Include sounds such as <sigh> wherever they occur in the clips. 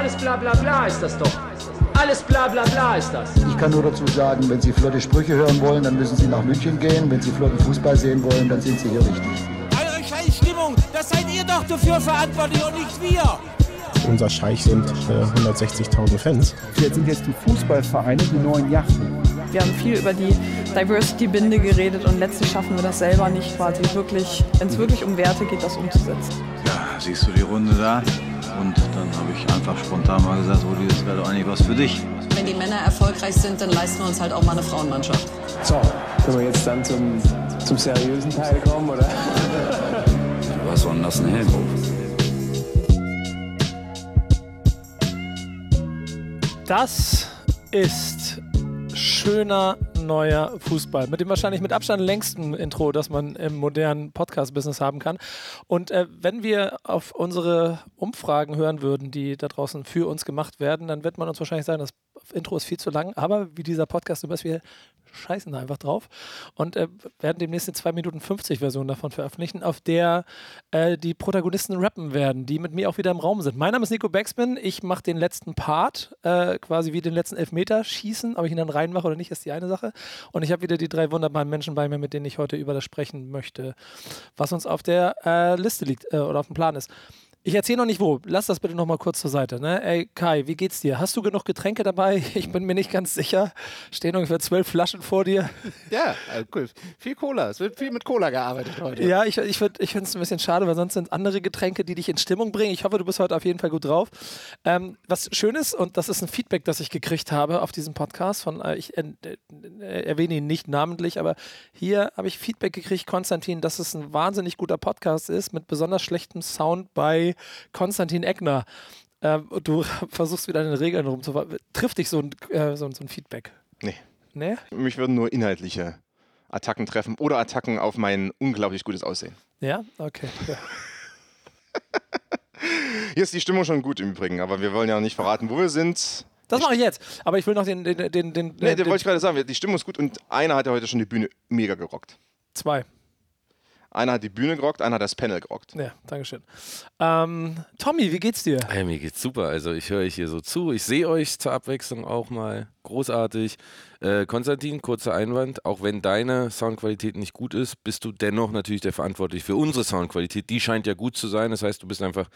alles bla bla bla ist das doch. Alles bla bla bla ist das. Ich kann nur dazu sagen, wenn Sie flotte Sprüche hören wollen, dann müssen Sie nach München gehen. Wenn Sie flotten Fußball sehen wollen, dann sind Sie hier richtig. Eure Scheißstimmung, das seid ihr doch dafür verantwortlich und nicht wir. Unser Scheich sind äh, 160.000 Fans. Jetzt sind jetzt die Fußballvereine die neuen Yachten. Wir haben viel über die Diversity-Binde geredet und letztlich schaffen wir das selber nicht quasi wirklich, wenn es wirklich um Werte geht, das umzusetzen. Ja, siehst du die Runde da? Und dann habe ich einfach spontan mal gesagt, Rudi, das wäre doch eigentlich was für dich. Wenn die Männer erfolgreich sind, dann leisten wir uns halt auch mal eine Frauenmannschaft. So, können wir jetzt dann zum, zum seriösen Teil kommen, oder? Was war denn das ein Helmhof? Das ist schöner neuer Fußball. Mit dem wahrscheinlich mit Abstand längsten Intro, das man im modernen Podcast-Business haben kann. Und äh, wenn wir auf unsere Umfragen hören würden, die da draußen für uns gemacht werden, dann wird man uns wahrscheinlich sagen, das Intro ist viel zu lang. Aber wie dieser Podcast zum Beispiel scheißen da einfach drauf und äh, werden demnächst eine 2 Minuten 50 Version davon veröffentlichen, auf der äh, die Protagonisten rappen werden, die mit mir auch wieder im Raum sind. Mein Name ist Nico Backspin, ich mache den letzten Part, äh, quasi wie den letzten Elfmeter schießen, ob ich ihn dann reinmache oder nicht, ist die eine Sache. Und ich habe wieder die drei wunderbaren Menschen bei mir, mit denen ich heute über das sprechen möchte, was uns auf der äh, Liste liegt äh, oder auf dem Plan ist. Ich erzähle noch nicht wo. Lass das bitte noch mal kurz zur Seite. Ne? Ey, Kai, wie geht's dir? Hast du genug Getränke dabei? <laughs> Ich bin mir nicht ganz sicher. Stehen ungefähr zwölf Flaschen vor dir. <laughs> Ja, äh, cool. Viel Cola. Es wird viel mit Cola gearbeitet heute. Ja, ich, ich, ich finde es ein bisschen schade, weil sonst sind andere Getränke, die dich in Stimmung bringen. Ich hoffe, du bist heute auf jeden Fall gut drauf. Ähm, was schön ist, und das ist ein Feedback, das ich gekriegt habe auf diesem Podcast, von, äh, ich äh, äh, erwähne ihn nicht namentlich, aber hier habe ich Feedback gekriegt, Konstantin, dass es ein wahnsinnig guter Podcast ist mit besonders schlechtem Sound bei Konstantin Eckner. Ähm, du <laughs> versuchst wieder an den Regeln rumzufahren. Trifft dich so ein, äh, so, so ein Feedback? Nee. Nee? Mich würden nur inhaltliche Attacken treffen oder Attacken auf mein unglaublich gutes Aussehen. Ja, okay. Ja. <laughs> Hier ist die Stimmung schon gut im Übrigen, aber wir wollen ja nicht verraten, wo wir sind. Das mache ich jetzt. Aber ich will noch den. den, den, den Nee, den, den wollte ich gerade sagen. Die Stimmung ist gut und einer hat ja heute schon die Bühne mega gerockt. Zwei. Einer hat die Bühne gerockt, einer hat das Panel gerockt. Ja, Dankeschön. Ähm, Tommy, wie geht's dir? Hey, mir geht's super. Also ich höre euch hier so zu. Ich sehe euch zur Abwechslung auch mal. Großartig. Äh, Konstantin, kurzer Einwand. Auch wenn deine Soundqualität nicht gut ist, bist du dennoch natürlich der Verantwortliche für unsere Soundqualität. Die scheint ja gut zu sein. Das heißt, du bist einfach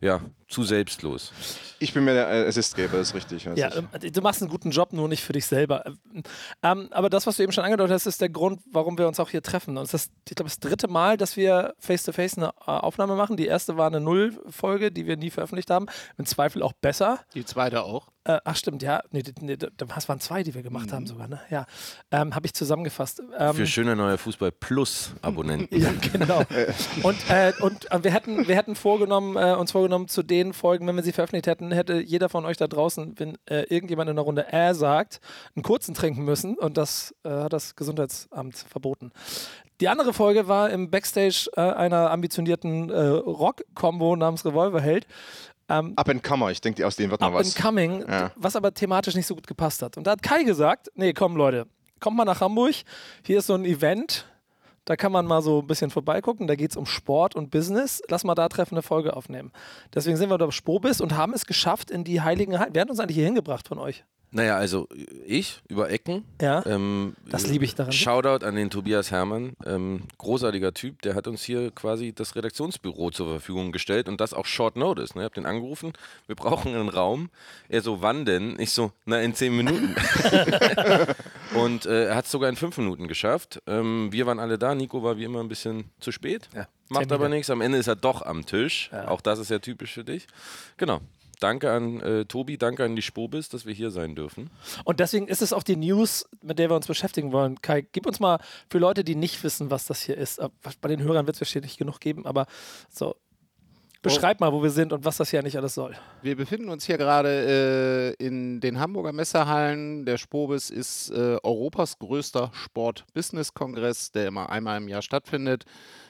ja, zu selbstlos. Ich bin mir der Assistgeber, ist richtig. Ja, ich. ähm, du machst einen guten Job, nur nicht für dich selber. Ähm, aber das, was du eben schon angedeutet hast, ist der Grund, warum wir uns auch hier treffen. Und es ist, ich glaube, das dritte Mal, dass wir face-to-face eine äh, Aufnahme machen. Die erste war eine Null-Folge, die wir nie veröffentlicht haben. Im Zweifel auch besser. Die zweite auch. Äh, ach, stimmt, ja. Nee, nee, das waren zwei, die wir gemacht haben sogar, ne? Ja. Ähm, Habe ich zusammengefasst. Ähm, Für schöner neuer Fußball plus Abonnenten. Ja, genau. Und, äh, und äh, wir hätten, wir hätten vorgenommen, äh, uns vorgenommen, zu den Folgen, wenn wir sie veröffentlicht hätten, hätte jeder von euch da draußen, wenn äh, irgendjemand in der Runde äh sagt, einen kurzen trinken müssen. Und das äh, hat das Gesundheitsamt verboten. Die andere Folge war im Backstage einer ambitionierten Rock-Kombo namens Revolverheld. Ähm, Up and Comer, ich denke, aus denen wird noch Up was. and Coming, Ja. was aber thematisch nicht so gut gepasst hat. Und da hat Kai gesagt, nee, komm Leute, kommt mal nach Hamburg, hier ist so ein Event, da kann man mal so ein bisschen vorbeigucken, da geht es um Sport und Business, lass mal da treffen, eine Folge aufnehmen. Deswegen sind wir da auf Spobis und haben es geschafft in die heiligen Hallen. Wer hat uns eigentlich hier hingebracht von euch? Naja, also ich über Ecken. Ja, Ähm, das liebe ich daran. Shoutout an den Tobias Herrmann. Ähm, großartiger Typ, der hat uns hier quasi das Redaktionsbüro zur Verfügung gestellt und das auch Short Notice. Ne? Ich hab den angerufen, wir brauchen einen Raum. Er so, wann denn? Ich so, na in zehn Minuten. <laughs> und äh, er hat es sogar in fünf Minuten geschafft. Ähm, wir waren alle da, Nico war wie immer ein bisschen zu spät. Ja, Macht aber nichts. Am Ende ist er doch am Tisch. Ja. Auch das ist ja typisch für dich. Genau. Danke an äh, Tobi, danke an die Spobis, dass wir hier sein dürfen. Und deswegen ist es auch die News, mit der wir uns beschäftigen wollen. Kai, gib uns mal für Leute, die nicht wissen, was das hier ist. äh, Bei den Hörern wird es wahrscheinlich nicht genug geben, aber so. Beschreib mal, wo wir sind und was das hier eigentlich alles soll. Wir befinden uns hier gerade äh, in den Hamburger Messehallen. Der Spobis ist äh, Europas größter Sport-Business-Kongress, der immer einmal im Jahr stattfindet.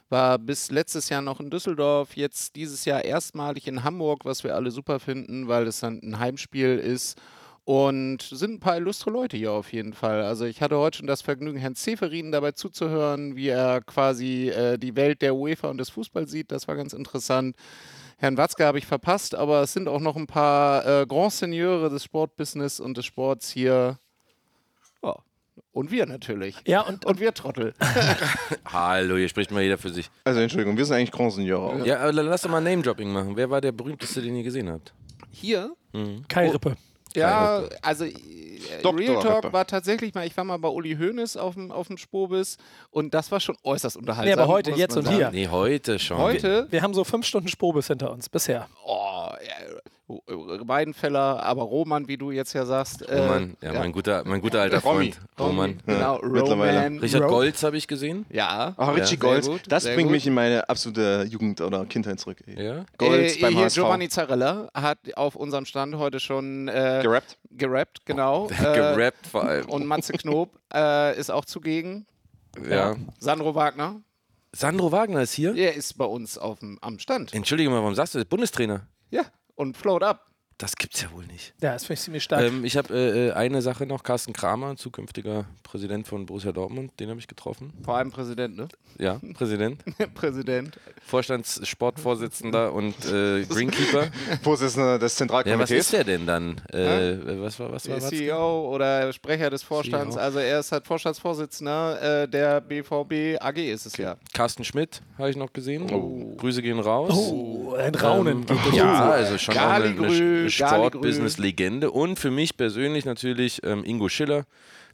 War bis letztes Jahr noch in Düsseldorf, jetzt dieses Jahr erstmalig in Hamburg, was wir alle super finden, weil es dann ein Heimspiel ist. Und sind ein paar illustre Leute hier auf jeden Fall. Also ich hatte heute schon das Vergnügen, Herrn Zeferin dabei zuzuhören, wie er quasi äh, die Welt der UEFA und des Fußballs sieht. Das war ganz interessant. Herrn Watzke habe ich verpasst, aber es sind auch noch ein paar äh, Grand Seigneurs des Sportbusiness und des Sports hier. Und wir natürlich. Ja, und, und wir Trottel. <laughs> Hallo, hier spricht mal jeder für sich. Also Entschuldigung, wir sind eigentlich Grand Seigneur. Ja, aber dann lass doch mal Name-Dropping machen. Wer war der berühmteste, den ihr gesehen habt? Hier? Mhm. Kai Rippe. Ja, also äh, Dr. Real Talk Rippe. war tatsächlich mal, ich war mal bei Uli Hoeneß auf dem, auf dem Spobis und das war schon äußerst unterhaltsam. Nee, aber heute, jetzt und hier. sagen. Nee, heute schon. Heute? Wir haben so fünf Stunden Spobis hinter uns bisher. Oh, ja, Weidenfeller, aber Roman, wie du jetzt ja sagst. äh, Roman, ja, Mein, guter, mein guter alter Romy. Freund. Roman. Genau, mittlerweile. Roman. Richard Ro- Goltz habe ich gesehen. Ja. Ach, Richie sehr Gold, gut, das sehr bringt gut. mich in meine absolute Jugend oder Kindheit zurück. Ey. Ja. Golds äh, beim hier HSV. Giovanni Zarella hat auf unserem Stand heute schon äh, Gerappt? gerappt, genau. äh, <laughs> Gerappt vor allem. Und Matze Knob äh, ist auch zugegen. Ja. Sandro Wagner, Sandro Wagner ist hier. der ist bei uns auf dem, am Stand. Entschuldige mal, warum sagst du das? Bundestrainer. Ja, und float up. Das gibt's ja wohl nicht. Ja, das finde ich ziemlich stark. Ähm, ich habe äh, äh, eine Sache noch. Carsten Kramer, zukünftiger Präsident von Borussia Dortmund, den habe ich getroffen. Vor allem Präsident, ne? Ja, Präsident. <laughs> Präsident. Vorstandssportvorsitzender und äh, <laughs> Greenkeeper. Vorsitzender des Ja, was Zentralkomitees. ist der denn dann? Äh, was war, was war Watzke? CEO oder Sprecher des Vorstands. CEO. Also er ist halt Vorstandsvorsitzender äh, der BVB AG ist es ja. Carsten Schmidt habe ich noch gesehen. Grüße gehen raus. oh, ein Raunen geht durch Ja, also schon auch eine, eine Sport-Business-Legende. Und für mich persönlich natürlich ähm, Ingo Schiller,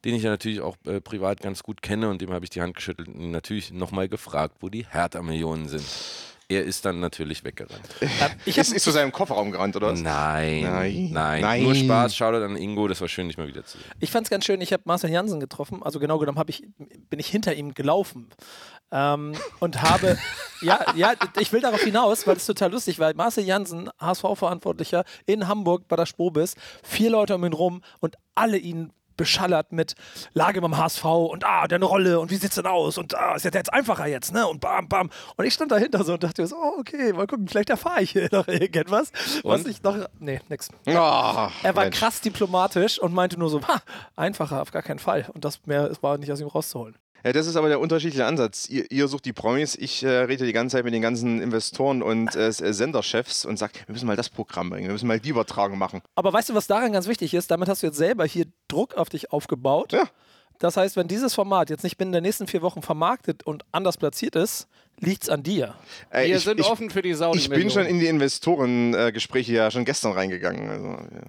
den ich ja natürlich auch äh, privat ganz gut kenne und dem habe ich die Hand geschüttelt und natürlich nochmal gefragt, wo die Hertha-Millionen sind. Er ist dann natürlich weggerannt. Ich ist, ist zu seinem Kofferraum gerannt, oder was? Nein, Nein. nein, Nein. Nur Spaß, Shoutout an Ingo, das war schön, dich mal wieder zu sehen. Ich fand es ganz schön, ich habe Marcel Janssen getroffen, also genau genommen ich, bin ich hinter ihm gelaufen ähm, und habe, ja, ja, ich will darauf hinaus, weil es total lustig war. Marcel Janssen, HSV-Verantwortlicher in Hamburg bei der Spobis, vier Leute um ihn rum und alle ihn beschallert mit Lage beim HSV und ah, deine Rolle und wie sieht's denn aus und ah, ist ja jetzt einfacher jetzt, ne? Und bam, bam. Und ich stand dahinter so und dachte mir so, oh, okay, mal gucken, vielleicht erfahre ich hier noch irgendetwas. Was Und? ich noch. Nee, nix. Ah, Er war Mensch. krass diplomatisch und meinte nur so, ha, einfacher, auf gar keinen Fall. Und das mehr es war nicht aus ihm rauszuholen. Ja, das ist aber der unterschiedliche Ansatz. Ihr, ihr sucht die Promis, ich äh, rede die ganze Zeit mit den ganzen Investoren und äh, Senderchefs und sage, wir müssen mal das Programm bringen, wir müssen mal die Übertragung machen. Aber weißt du, was daran ganz wichtig ist? Damit hast du jetzt selber hier Druck auf dich aufgebaut. Ja. Das heißt, wenn dieses Format jetzt nicht binnen der nächsten vier Wochen vermarktet und anders platziert ist, liegt es an dir. Äh, Wir ich, sind ich, offen für die Saudi ich bin schon in die Investorengespräche ja schon gestern reingegangen. Also,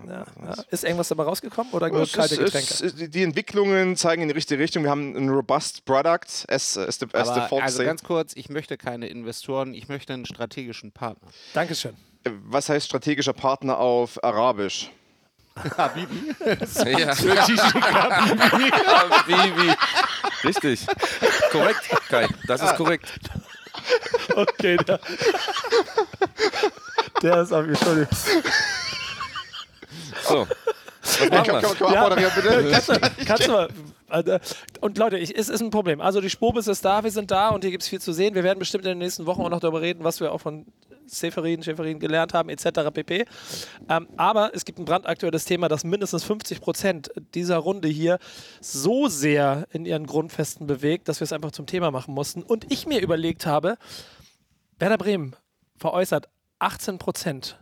ja. Ja, ja. Ist irgendwas dabei rausgekommen oder nur Es kalte ist, Getränke? ist- die Entwicklungen zeigen in die richtige Richtung. Wir haben ein robust Product, as, as, the, as the Aber folks also say. ganz kurz, ich möchte keine Investoren, ich möchte einen strategischen Partner. Dankeschön. Äh, Was heißt strategischer Partner auf Arabisch? Habibi? Ja. <laughs> Habibi. Richtig. Korrekt, Kai. Das ist korrekt. Okay, der, der ist auf Entschuldigung. So. Was Kann, machen kann, wir? kann, kann Ja. abmoderieren, bitte? Kannst du, kannst du mal. Also, Und Leute, ich, es ist ein Problem. Also die Spobis ist da, wir sind da und hier gibt es viel zu sehen. Wir werden bestimmt in den nächsten Wochen auch noch darüber reden, was wir auch von Seferin, Schäferin gelernt haben, etc. pp. Ähm, aber es gibt ein brandaktuelles Thema, das mindestens 50 Prozent dieser Runde hier so sehr in ihren Grundfesten bewegt, dass wir es einfach zum Thema machen mussten. Und ich mir überlegt habe, Werder Bremen veräußert 18 Prozent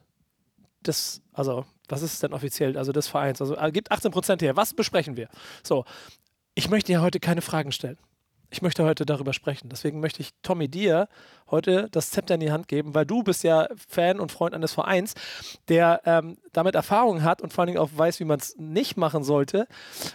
des, also was ist es denn offiziell, also des Vereins, also äh, gibt 18 Prozent her. Was besprechen wir? So, ich möchte ja heute keine Fragen stellen. Ich möchte heute darüber sprechen. Deswegen möchte ich Tommy dir heute das Zepter in die Hand geben, weil du bist ja Fan und Freund eines Vereins, der ähm, damit Erfahrung hat und vor allen Dingen auch weiß, wie man es nicht machen sollte,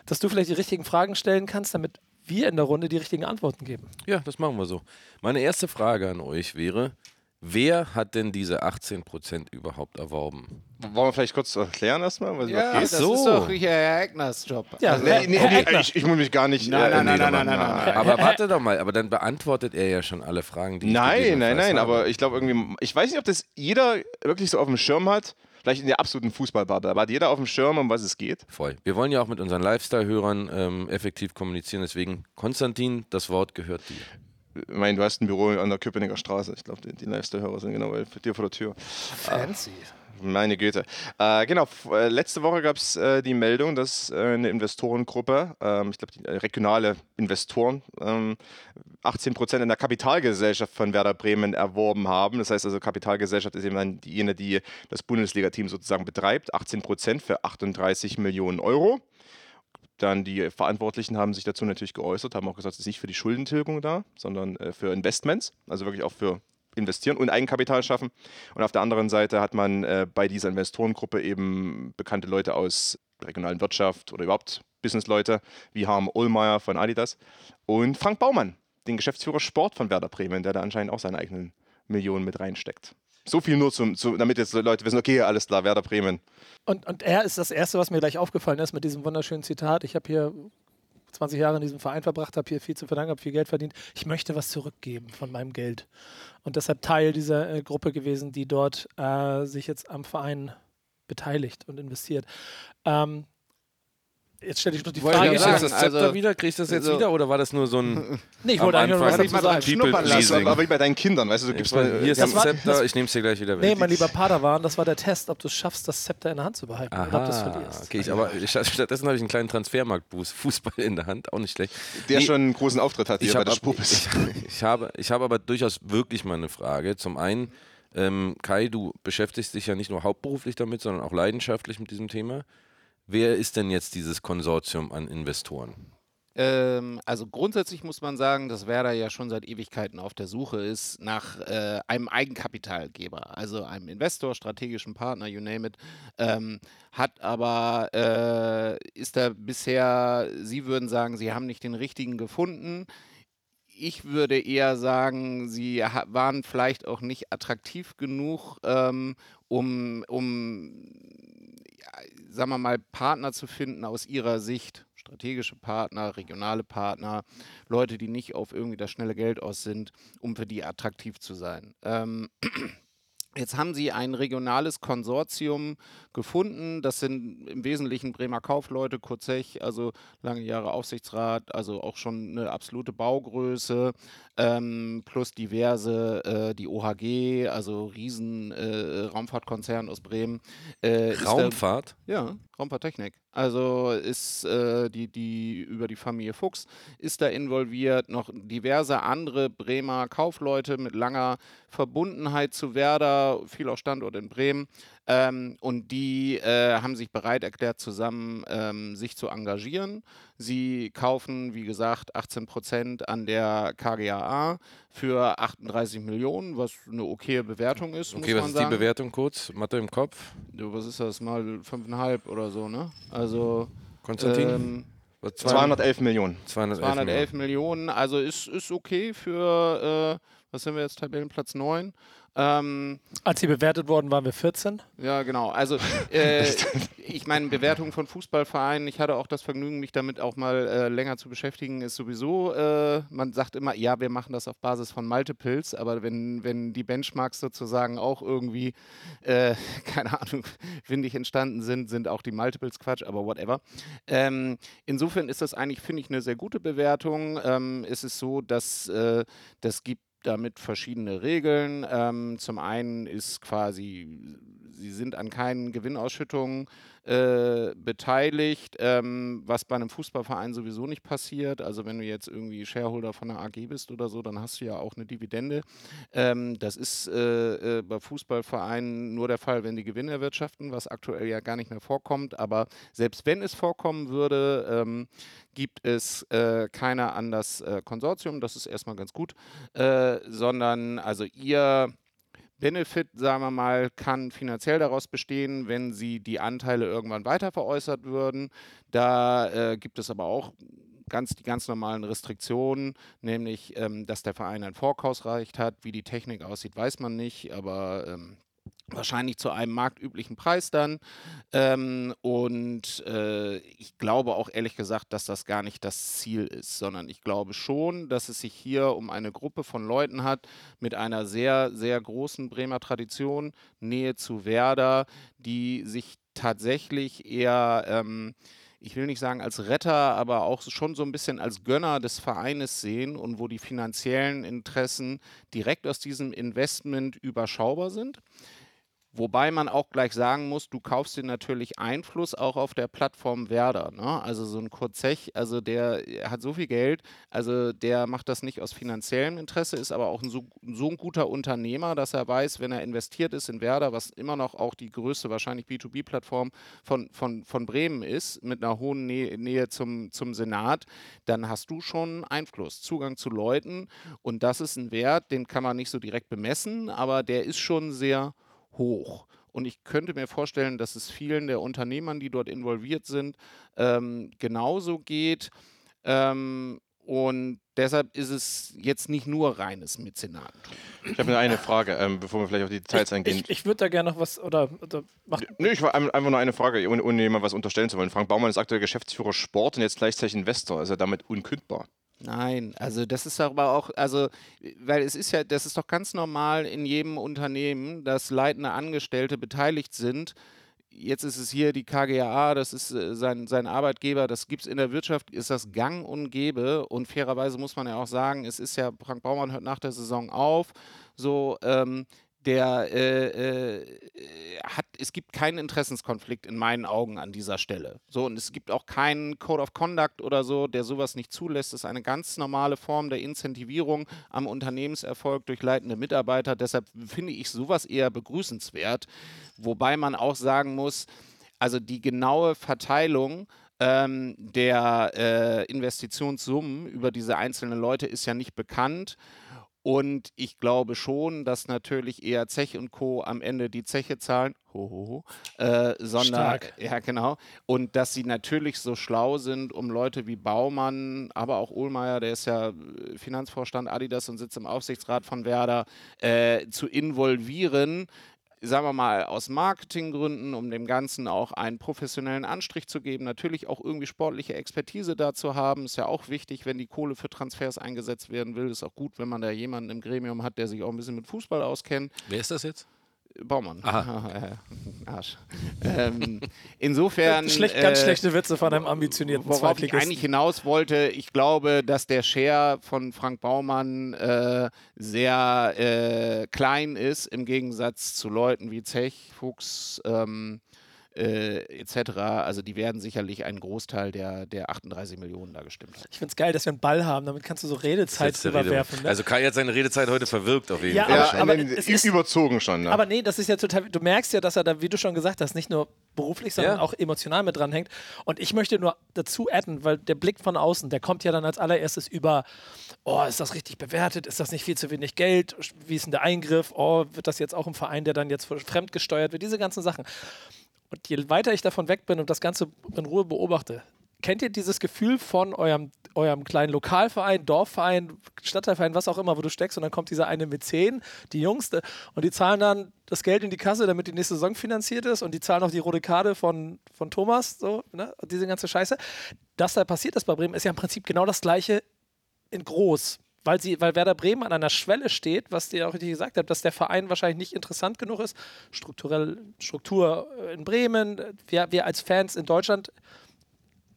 dass du vielleicht die richtigen Fragen stellen kannst, damit wir in der Runde die richtigen Antworten geben. Ja, das machen wir so. Meine erste Frage an euch wäre, wer hat denn diese 18% überhaupt erworben? Wollen wir vielleicht kurz erklären erstmal? Was Ja, das geht? so. ist doch Herr Egners Job. Ja, Also, Nee, nee, nee, ich, ich muss mich gar nicht. Nein, nein, nee, nein, nein, mal- nein, nein, nein. Aber warte doch mal, aber dann beantwortet er ja schon alle Fragen, die ich Nein, nein, gegebenenfalls nein, habe. aber ich glaube irgendwie, ich weiß nicht, ob das jeder wirklich so auf dem Schirm hat. Vielleicht in der absoluten Fußballbubble, aber hat jeder auf dem Schirm, um was es geht? Voll. Wir wollen ja auch mit unseren Lifestyle-Hörern ähm, effektiv kommunizieren, deswegen, Konstantin, das Wort gehört dir. Ich meine, du hast ein Büro an der Köpenicker Straße. Ich glaube, die, die Lifestyle-Hörer sind genau bei dir vor der Tür. Fancy. Meine Güte. Äh, genau, äh, letzte Woche gab es äh, die Meldung, dass äh, eine Investorengruppe, ähm, ich glaube, die äh, regionale Investoren, ähm, 18 Prozent in der Kapitalgesellschaft von Werder Bremen erworben haben. Das heißt also, Kapitalgesellschaft ist eben diejenige, die das Bundesliga-Team sozusagen betreibt. 18 Prozent für 38 Millionen Euro. Dann die Verantwortlichen haben sich dazu natürlich geäußert, haben auch gesagt, es ist nicht für die Schuldentilgung da, sondern äh, für Investments, also wirklich auch für investieren und Eigenkapital schaffen. Und auf der anderen Seite hat man äh, bei dieser Investorengruppe eben bekannte Leute aus regionalen Wirtschaft oder überhaupt Businessleute wie Harm Ohlmeier von Adidas und Frank Baumann, den Geschäftsführer Sport von Werder Bremen, der da anscheinend auch seine eigenen Millionen mit reinsteckt. So viel nur, zum, zu, damit jetzt Leute wissen, okay, alles klar, Werder Bremen. Und, und er ist das Erste, was mir gleich aufgefallen ist mit diesem wunderschönen Zitat. Ich habe hier 20 Jahre in diesem Verein verbracht, habe hier viel zu verdanken, habe viel Geld verdient. Ich möchte was zurückgeben von meinem Geld. Und deshalb Teil dieser äh, Gruppe gewesen, die dort äh, sich jetzt am Verein beteiligt und investiert. Ähm, jetzt stelle ich noch die Wollte Frage. ich jetzt das Zepter wieder? Kriegst du das jetzt also- wieder oder war das nur so ein. <laughs> Nee, ich wollte eigentlich nur was Anfang dazu sagen. People Schnuppern lassen, aber wie bei deinen Kindern, weißt du, du gibst Hier mal, ist Das Zepter, ich nehme es dir gleich wieder Nee, weg. mein lieber Padawan, das war der Test, ob du es schaffst, das Zepter in der Hand zu behalten oder ob du es Aha, verlierst. okay, ich, aber statt- stattdessen habe ich einen kleinen Transfermarktboost, Fußball in der Hand, auch nicht schlecht. der Nee, schon einen großen Auftritt hat hier ich, bei der Spubis. ich, ich, habe, ich habe aber durchaus wirklich mal eine Frage. Zum einen, ähm, Kai, du beschäftigst dich ja nicht nur hauptberuflich damit, sondern auch leidenschaftlich mit diesem Thema. Wer ist denn jetzt dieses Konsortium an Investoren? Ähm, also grundsätzlich muss man sagen, dass Werder ja schon seit Ewigkeiten auf der Suche ist nach äh, einem Eigenkapitalgeber, also einem Investor, strategischen Partner, you name it. Ähm, hat aber, äh, ist da bisher, Sie würden sagen, Sie haben nicht den richtigen gefunden. Ich würde eher sagen, sie waren vielleicht auch nicht attraktiv genug, ähm, um, um sagen wir mal, Partner zu finden aus ihrer Sicht. Strategische Partner, regionale Partner, Leute, die nicht auf irgendwie das schnelle Geld aus sind, um für die attraktiv zu sein. Ähm, <clears throat> Jetzt haben sie ein regionales Konsortium gefunden. Das sind im Wesentlichen Bremer Kaufleute, Kurzech, also lange Jahre Aufsichtsrat, also auch schon eine absolute Baugröße, ähm, plus diverse, äh, die OHG, also riesen äh, Raumfahrtkonzern aus Bremen. Äh, ist da- Raumfahrt? ja, Raumfahrttechnik. Also ist äh, die, die über die Familie Fuchs ist da involviert, noch diverse andere Bremer Kaufleute mit langer Verbundenheit zu Werder, viel auch Standort in Bremen. Ähm, und die äh, haben sich bereit erklärt, zusammen ähm, sich zu engagieren. Sie kaufen, wie gesagt, 18 Prozent an der KGAA für 38 Millionen, was eine okaye Bewertung ist. Okay, muss was man ist sagen. die Bewertung kurz? Mathe im Kopf? Ja, was ist das? Mal 5,5 oder so, ne? Also. Konstantin? Ähm, Was, 211 Millionen. 211 211 Millionen. Also ist, ist okay für, äh, was sind wir jetzt, Tabellenplatz 9. Ähm, Als sie bewertet worden, waren wir 14. ja, genau. Also, äh, <laughs> ich meine, Bewertung von Fußballvereinen, ich hatte auch das Vergnügen, mich damit auch mal äh, länger zu beschäftigen, ist sowieso, äh, man sagt immer, ja, wir machen das auf Basis von Multiples, aber wenn, wenn die Benchmarks sozusagen auch irgendwie, äh, <laughs> keine Ahnung, windig entstanden sind, sind auch die Multiples Quatsch, aber whatever. Ähm, insofern ist das eigentlich, finde ich, eine sehr gute Bewertung. Ähm, es ist so, dass äh, das gibt damit verschiedene Regeln. Ähm, zum einen ist quasi, sie sind an keinen Gewinnausschüttungen äh, beteiligt, ähm, was bei einem Fußballverein sowieso nicht passiert. Also wenn du jetzt irgendwie Shareholder von einer AG bist oder so, dann hast du ja auch eine Dividende. Ähm, das ist äh, äh, bei Fußballvereinen nur der Fall, wenn die Gewinne erwirtschaften, was aktuell ja gar nicht mehr vorkommt. Aber selbst wenn es vorkommen würde, ähm, gibt es äh, keiner an das äh, Konsortium. Das ist erstmal ganz gut, sondern also ihr Benefit, sagen wir mal, kann finanziell daraus bestehen, wenn sie die Anteile irgendwann weiter veräußert würden. Da äh, gibt es aber auch ganz, die ganz normalen Restriktionen, nämlich, ähm, dass der Verein ein Vorkaufsrecht hat. Wie die Technik aussieht, weiß man nicht, aber ähm, wahrscheinlich zu einem marktüblichen Preis dann. Ähm, und äh, ich glaube auch ehrlich gesagt, dass das gar nicht das Ziel ist, sondern ich glaube schon, dass es sich hier um eine Gruppe von Leuten hat mit einer sehr, sehr großen Bremer Tradition, Nähe zu Werder, die sich tatsächlich eher... Ähm, ich will nicht sagen als Retter, aber auch schon so ein bisschen als Gönner des Vereines sehen und wo die finanziellen Interessen direkt aus diesem Investment überschaubar sind Wobei man auch gleich sagen muss, du kaufst dir natürlich Einfluss auch auf der Plattform Werder. Ne? Also so ein Kurzech, also der hat so viel Geld, also der macht das nicht aus finanziellem Interesse, ist aber auch ein so, so ein guter Unternehmer, dass er weiß, wenn er investiert ist in Werder, was immer noch auch die größte wahrscheinlich B2B-Plattform von, von, von Bremen ist, mit einer hohen Nähe, Nähe zum, zum Senat, dann hast du schon Einfluss, Zugang zu Leuten und das ist ein Wert, den kann man nicht so direkt bemessen, aber der ist schon sehr hoch. Und ich könnte mir vorstellen, dass es vielen der Unternehmern, die dort involviert sind, ähm, genauso geht. Ähm, und deshalb ist es jetzt nicht nur reines Mäzenatentum. Ich habe nur eine Frage, ähm, bevor wir vielleicht auf die Details eingehen. Ich, ich würde da gerne noch was oder, oder mach, Nö, ich war ein- einfach nur eine Frage, ohne, ohne jemand was unterstellen zu wollen. Frank Baumann ist aktuell Geschäftsführer Sport und jetzt gleichzeitig Investor. Ist er damit unkündbar? Nein, also das ist aber auch, also, weil es ist ja, das ist doch ganz normal in jedem Unternehmen, dass leitende Angestellte beteiligt sind. Jetzt ist es hier die KGAA, das ist äh, sein, sein Arbeitgeber, das gibt es in der Wirtschaft, ist das gang und gäbe. Und fairerweise muss man ja auch sagen, es ist ja, Frank Baumann hört nach der Saison auf. So, ähm, der äh, äh, hat, es gibt keinen Interessenskonflikt in meinen Augen an dieser Stelle. So, und es gibt auch keinen Code of Conduct oder so, der sowas nicht zulässt. Das ist eine ganz normale Form der Incentivierung am Unternehmenserfolg durch leitende Mitarbeiter. Deshalb finde ich sowas eher begrüßenswert. Wobei man auch sagen muss, also die genaue Verteilung ähm, der äh, Investitionssummen über diese einzelnen Leute ist ja nicht bekannt. Und ich glaube schon, dass natürlich eher Zech und Co. am Ende die Zeche zahlen, hohoho, äh, sondern, Stark. ja genau, und dass sie natürlich so schlau sind, um Leute wie Baumann, aber auch Ohlmeier, der ist ja äh, Finanzvorstand Adidas und sitzt im Aufsichtsrat von Werder, äh, zu involvieren, sagen wir mal, aus Marketinggründen, um dem Ganzen auch einen professionellen Anstrich zu geben, natürlich auch irgendwie sportliche Expertise dazu haben. Ist ja auch wichtig, wenn die Kohle für Transfers eingesetzt werden will. Ist auch gut, wenn man da jemanden im Gremium hat, der sich auch ein bisschen mit Fußball auskennt. Wer ist das jetzt? Baumann. Aha. <laughs> Äh, Arsch. ähm, insofern. Schlecht, ganz äh, schlechte Witze von einem ambitionierten Worauf ich eigentlich hinaus wollte, ich glaube, dass der Share von Frank Baumann äh, sehr äh, klein ist im Gegensatz zu Leuten wie Zech, Fuchs ähm, äh, etc. Also die werden sicherlich einen Großteil der, der 38 Millionen da gestimmt haben. Ich finde es geil, dass wir einen Ball haben, damit kannst du so Redezeit überwerfen. Ne? Also Kai hat seine Redezeit heute verwirkt auf jeden Ja, Fall. aber- aber es ist- überzogen schon. Ne? Aber nee, das ist ja total. Du merkst ja, dass er da, wie du schon gesagt hast, nicht nur beruflich, sondern Ja. auch emotional mit dranhängt. Und ich möchte nur dazu adden, weil der Blick von außen, der kommt ja dann als allererstes über, oh, ist das richtig bewertet? Ist das nicht viel zu wenig Geld? Wie ist denn der Eingriff? Oh, wird das jetzt auch im Verein, der dann jetzt fremdgesteuert wird? Diese ganzen Sachen. Und je weiter ich davon weg bin und das Ganze in Ruhe beobachte, kennt ihr dieses Gefühl von eurem, eurem kleinen Lokalverein, Dorfverein, Stadtteilverein, was auch immer, wo du steckst und dann kommt dieser eine Mäzen, die Jüngste, und die zahlen dann das Geld in die Kasse, damit die nächste Saison finanziert ist und die zahlen auch die rote Karte von, von Thomas, so, ne? Diese ganze Scheiße. Dass da passiert ist bei Bremen, ist ja im Prinzip genau das Gleiche in groß. Weil, sie, weil Werder Bremen an einer Schwelle steht, was ihr auch richtig gesagt habt, dass der Verein wahrscheinlich nicht interessant genug ist. Strukturell, Struktur in Bremen, wir, wir als Fans in Deutschland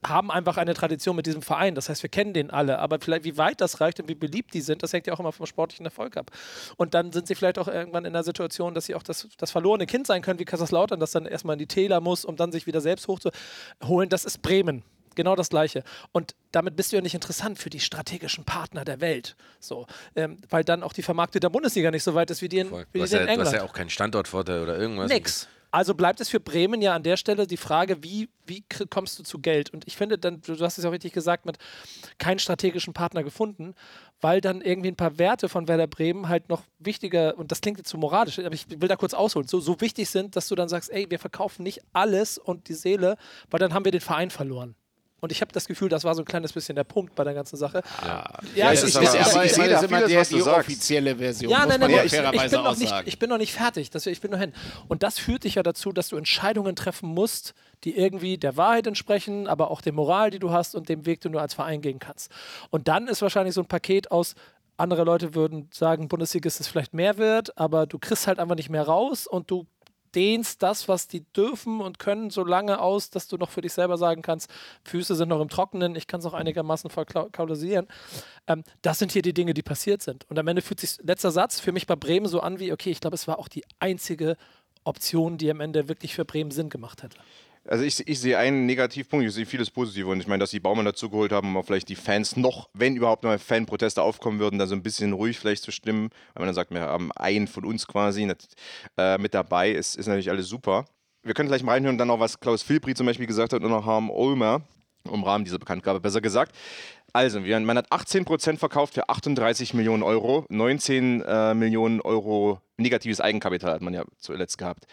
haben einfach eine Tradition mit diesem Verein. Das heißt, wir kennen den alle. Aber vielleicht, wie weit das reicht und wie beliebt die sind, das hängt ja auch immer vom sportlichen Erfolg ab. Und dann sind sie vielleicht auch irgendwann in der Situation, dass sie auch das, das verlorene Kind sein können, wie Kaiserslautern, das dann erstmal in die Täler muss, um dann sich wieder selbst hochzuholen. Das ist Bremen. Genau das Gleiche. Und damit bist du ja nicht interessant für die strategischen Partner der Welt. So, ähm, weil dann auch die Vermarktung der Bundesliga nicht so weit ist wie die in, wie Du die hast, in ja, England. hast ja auch keinen Standortvorteil oder irgendwas. Nix. Also bleibt es für Bremen ja an der Stelle die Frage, wie, wie kommst du zu Geld? Und ich finde dann, du hast es ja auch richtig gesagt, mit keinen strategischen Partner gefunden, weil dann irgendwie ein paar Werte von Werder Bremen halt noch wichtiger, und das klingt jetzt zu moralisch, aber ich will da kurz ausholen, so, so wichtig sind, dass du dann sagst, ey, wir verkaufen nicht alles und die Seele, weil dann haben wir den Verein verloren. Und ich habe das Gefühl, das war so ein kleines bisschen der Punkt bei der ganzen Sache. Ja, Ja, es ich- ist ich- aber, ich- aber ich- sehe sehe da das immer der, die sagst. offizielle Version, Ja, muss nein, nein, ja ich, ich, bin noch auch nicht, ich bin noch nicht fertig. Das, ich bin noch hin. Und das führt dich ja dazu, dass du Entscheidungen treffen musst, die irgendwie der Wahrheit entsprechen, aber auch der Moral, die du hast und dem Weg, den du als Verein gehen kannst. Und dann ist wahrscheinlich so ein Paket aus, andere Leute würden sagen, Bundesliga ist es vielleicht mehr wert, aber du kriegst halt einfach nicht mehr raus und du dehnst das, was die dürfen und können, so lange aus, dass du noch für dich selber sagen kannst, Füße sind noch im Trockenen, ich kann es auch einigermaßen verklausulieren. Ähm, das sind hier die Dinge, die passiert sind. Und am Ende fühlt sich letzter Satz für mich bei Bremen so an wie, okay, ich glaube, es war auch die einzige Option, die am Ende wirklich für Bremen Sinn gemacht hätte? Also ich, ich sehe einen Negativpunkt, ich sehe vieles Positive und ich meine, dass die Baumann dazu geholt haben, um vielleicht die Fans noch, wenn überhaupt noch Fanproteste aufkommen würden, da so ein bisschen ruhig vielleicht zu stimmen, weil man dann sagt, wir haben einen von uns quasi äh, mit dabei, ist, ist natürlich alles super. Wir können gleich mal reinhören, dann auch was Klaus Filbri zum Beispiel gesagt hat und auch Harm Ulmer im Rahmen dieser Bekanntgabe besser gesagt. Also, man hat 18% verkauft für 38 Millionen Euro, 19 äh, Millionen Euro negatives Eigenkapital hat man ja zuletzt gehabt.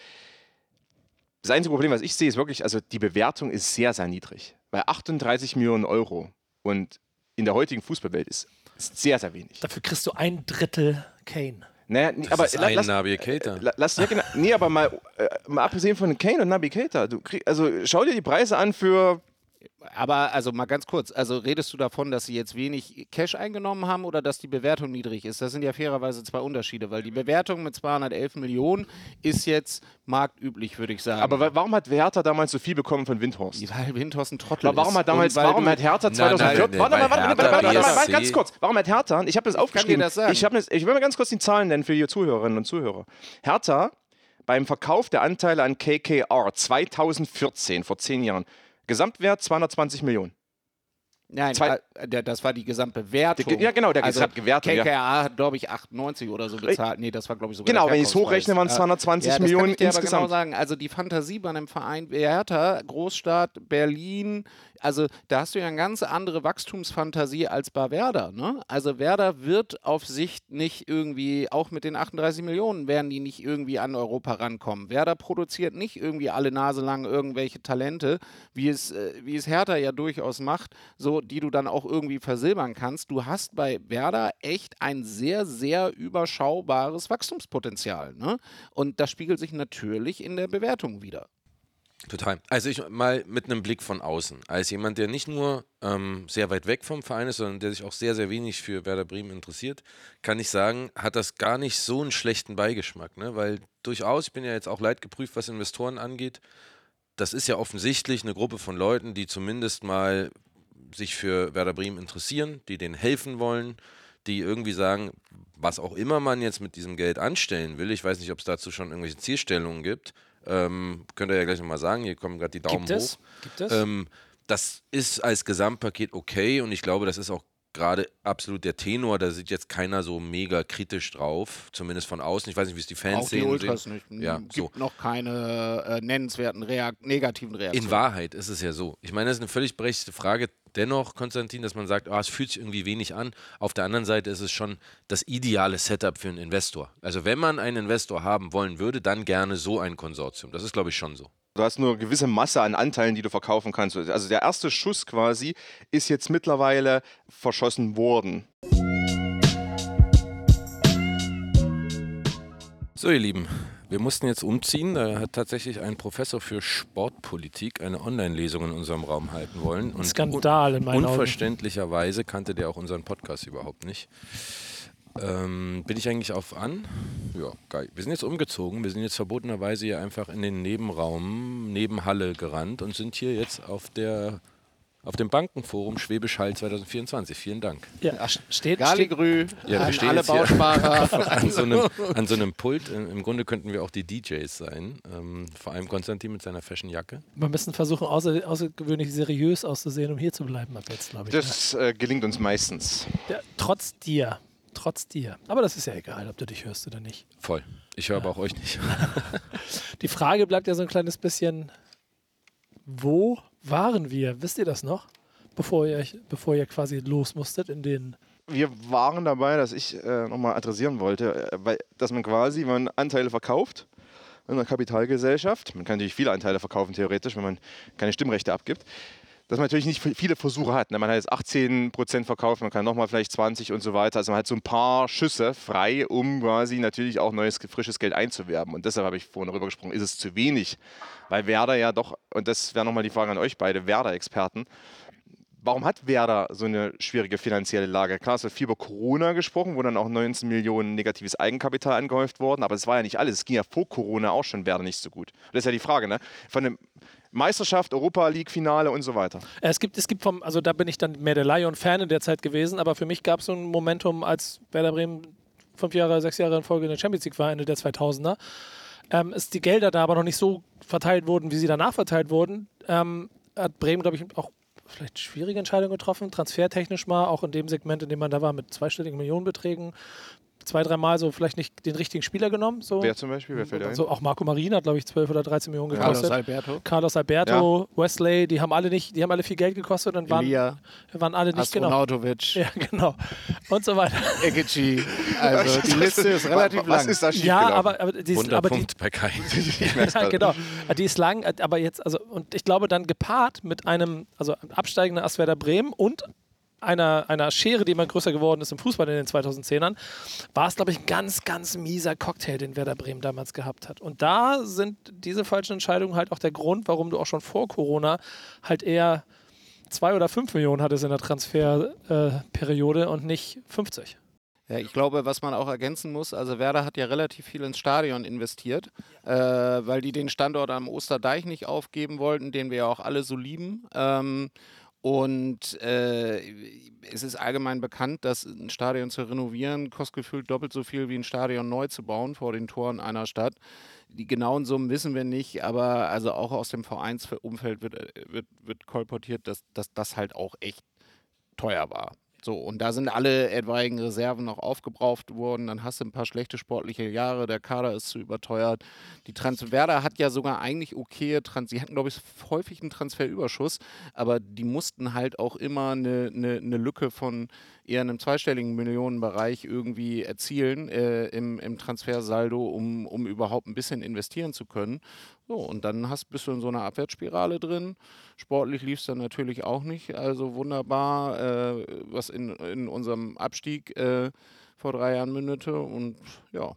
Das einzige Problem, was ich sehe, ist wirklich, also die Bewertung ist sehr, sehr niedrig. Bei 38 Millionen Euro und in der heutigen Fußballwelt ist, ist sehr, sehr wenig. Dafür kriegst du ein Drittel Kane. Naja, Das aber ist la- ein lass, Nabi Keita. lass, ja, genau, nee, aber mal, äh, mal abgesehen von Kane und Nabi Keita, du krieg, also schau dir die Preise an für Aber also mal ganz kurz, also redest du davon, dass sie jetzt wenig Cash eingenommen haben oder dass die Bewertung niedrig ist? Das sind ja fairerweise zwei Unterschiede, weil die Bewertung mit 211 Millionen ist jetzt marktüblich, würde ich sagen. Aber wa- warum hat Hertha damals so viel bekommen von Windhorst? weil Windhorst ein Trottel Aber warum ist. hat damals, warum hat Hertha Nein, 2014, nein, nein, warte mal, warte mal, warte mal, warte mal, BSC. ganz kurz, warum hat Hertha, ich habe das aufgeschrieben, das sagen. ich, hab das, ich will mal ganz kurz die Zahlen nennen für die Zuhörerinnen und Zuhörer. Hertha beim Verkauf der Anteile an KKR 2014, vor zehn Jahren, Gesamtwert 220 Millionen. Nein, Zwei- äh, der, das war die Gesamtbewertung. Die- ja, genau, der also Gesamtbewertung, ja. KKA hat, glaube ich, 98 oder so bezahlt. Nee, das war, glaube ich, sogar Genau, der wenn ich's Verkaufspreis. hochrechne, waren's Ja. 220 ja, Millionen ich insgesamt. genau sagen. Also die Fantasie bei einem Verein Hertha, Großstadt, Berlin, also da hast du ja eine ganz andere Wachstumsfantasie als bei Werder. Ne? Also Werder wird auf Sicht nicht irgendwie, auch mit den 38 Millionen werden die nicht irgendwie an Europa rankommen. Werder produziert nicht irgendwie alle Nase lang irgendwelche Talente, wie es, äh, wie es Hertha ja durchaus macht, so die du dann auch irgendwie versilbern kannst. Du hast bei Werder echt ein sehr, sehr überschaubares Wachstumspotenzial. Ne? Und das spiegelt sich natürlich in der Bewertung wieder. Total. Also ich mal mit einem Blick von außen, als jemand, der nicht nur ähm, sehr weit weg vom Verein ist, sondern der sich auch sehr, sehr wenig für Werder Bremen interessiert, kann ich sagen, hat das gar nicht so einen schlechten Beigeschmack. Ne? Weil durchaus, ich bin ja jetzt auch leidgeprüft, was Investoren angeht, das ist ja offensichtlich eine Gruppe von Leuten, die zumindest mal sich für Werder Bremen interessieren, die denen helfen wollen, die irgendwie sagen, was auch immer man jetzt mit diesem Geld anstellen will, ich weiß nicht, ob es dazu schon irgendwelche Zielstellungen gibt, ähm, könnt ihr ja gleich nochmal sagen, hier kommen gerade die Daumen Gibt es? hoch. Gibt es? Ähm, das ist als Gesamtpaket okay und ich glaube, das ist auch gerade absolut der Tenor, da sieht jetzt keiner so mega kritisch drauf, zumindest von außen. Ich weiß nicht, wie es die Fans Auch die sehen. Ultras sehen. nicht. Ja, Gibt so. noch keine äh, nennenswerten Reak negativen Reaktionen. In Wahrheit ist es ja so. Ich meine, das ist eine völlig berechtigte Frage. Dennoch, Konstantin, dass man sagt, ah, es fühlt sich irgendwie wenig an. Auf der anderen Seite ist es schon das ideale Setup für einen Investor. Also wenn man einen Investor haben wollen würde, dann gerne so ein Konsortium. Das ist, glaube ich, schon so. Du hast nur eine gewisse Masse an Anteilen, die du verkaufen kannst. Also der erste Schuss quasi ist jetzt mittlerweile verschossen worden. So, ihr Lieben, wir mussten jetzt umziehen. Da hat tatsächlich ein Professor für Sportpolitik eine Online-Lesung in unserem Raum halten wollen. Und Skandal in meinen Augen. Unverständlicherweise kannte der auch unseren Podcast überhaupt nicht. Ähm, bin ich eigentlich auf an? Ja, geil. Wir sind jetzt umgezogen. Wir sind jetzt verbotenerweise hier einfach in den Nebenraum, Nebenhalle gerannt und sind hier jetzt auf der auf dem Bankenforum Schwäbisch Hall 2024. Vielen Dank. Ja, steht, Galligrü Ja, wir an stehen alle Bausparer. <laughs> an, so einem, an so einem Pult. Im Grunde könnten wir auch die DJs sein. Ähm, vor allem Konstantin mit seiner Fashion-Jacke. Wir müssen versuchen, außer, außergewöhnlich seriös auszusehen, um hier zu bleiben ab jetzt, glaube ich. Das äh, gelingt uns meistens. ja, trotz dir. Trotz dir. Aber das ist ja egal, ob du dich hörst oder nicht. Voll. Ich höre aber auch euch nicht. <laughs> Die Frage bleibt ja so ein kleines bisschen, wo waren wir? Wisst ihr das noch? Bevor ihr, euch- bevor ihr quasi los musstet in den... Wir waren dabei, dass ich äh, nochmal adressieren wollte, äh, weil, dass man quasi, wenn man Anteile verkauft in einer Kapitalgesellschaft, man kann natürlich viele Anteile verkaufen theoretisch, wenn man keine Stimmrechte abgibt, dass man natürlich nicht viele Versuche hat. ne? Man hat jetzt 18% verkauft, man kann nochmal vielleicht 20 und so weiter. Also man hat so ein paar Schüsse frei, um quasi natürlich auch neues, frisches Geld einzuwerben. Und deshalb habe ich vorhin darüber gesprochen, ist es zu wenig? Weil Werder ja doch, und das wäre nochmal die Frage an euch beide, Werder-Experten, Warum hat Werder so eine schwierige finanzielle Lage? Klar, es wird viel über Corona gesprochen, wo dann auch 19 Millionen negatives Eigenkapital angehäuft wurden, aber das war ja nicht alles. Es ging ja vor Corona auch schon Werder nicht so gut. Das ist ja die Frage, ne? Von der Meisterschaft, Europa League Finale und so weiter. Es gibt, es gibt vom, also da bin ich dann mehr der Lion-Fan in der Zeit gewesen, aber für mich gab es so ein Momentum, als Werder Bremen fünf Jahre, sechs Jahre in Folge in der Champions League war, Ende der 2000er. ähm, ist die Gelder da aber noch nicht so verteilt wurden, wie sie danach verteilt wurden, ähm, hat Bremen, glaube ich, auch vielleicht schwierige Entscheidungen getroffen, transfertechnisch mal, auch in dem Segment, in dem man da war, mit zweistelligen Millionenbeträgen zwei, dreimal so vielleicht nicht den richtigen Spieler genommen. So. Wer zum Beispiel? Wer fällt ein? So auch Marco Marin hat, glaube ich, 12 oder 13 Millionen gekostet. Carlos Alberto. Carlos Alberto, Wesley, die haben alle nicht, die haben alle viel Geld gekostet und waren, Elia. waren alle nicht genau. <laughs> Ja, genau. Und so weiter. Ekici. Also <laughs> die Liste ist relativ Was lang. ist da Ja, aber, aber, die ist, aber die, bei Kai. <laughs> ja, genau. Die ist lang, aber jetzt, also, und ich glaube, dann gepaart mit einem, also absteigender Aswerder Bremen und einer, einer Schere, die immer größer geworden ist im Fußball in den 2010ern, war es, glaube ich, ein ganz, ganz mieser Cocktail, den Werder Bremen damals gehabt hat. Und da sind diese falschen Entscheidungen halt auch der Grund, warum du auch schon vor Corona halt eher zwei oder fünf Millionen hattest in der Transferperiode und nicht 50. Ja, ich glaube, was man auch ergänzen muss, also Werder hat ja relativ viel ins Stadion investiert, äh, weil die den Standort am Osterdeich nicht aufgeben wollten, den wir ja auch alle so lieben. Ähm, und äh, es ist allgemein bekannt, dass ein Stadion zu renovieren kostet gefühlt doppelt so viel wie ein Stadion neu zu bauen vor den Toren einer Stadt. Die genauen Summen wissen wir nicht, aber also auch aus dem Vereinsumfeld wird, äh, wird, wird kolportiert, dass, dass das halt auch echt teuer war. So, und da sind alle etwaigen Reserven noch aufgebraucht worden. Dann hast du ein paar schlechte sportliche Jahre. Der Kader ist zu überteuert. Die Trans Werder hat ja sogar eigentlich okay Trans. Sie hatten, glaube ich, häufig einen Transferüberschuss, aber die mussten halt auch immer eine, eine, eine Lücke von eher einem zweistelligen Millionenbereich irgendwie erzielen äh, im, im Transfersaldo, um, um überhaupt ein bisschen investieren zu können. So, und dann hast, bist du in so einer Abwärtsspirale drin. Sportlich lief es dann natürlich auch nicht. Also wunderbar, äh, was in, in unserem Abstieg äh, vor drei Jahren mündete. Und ja,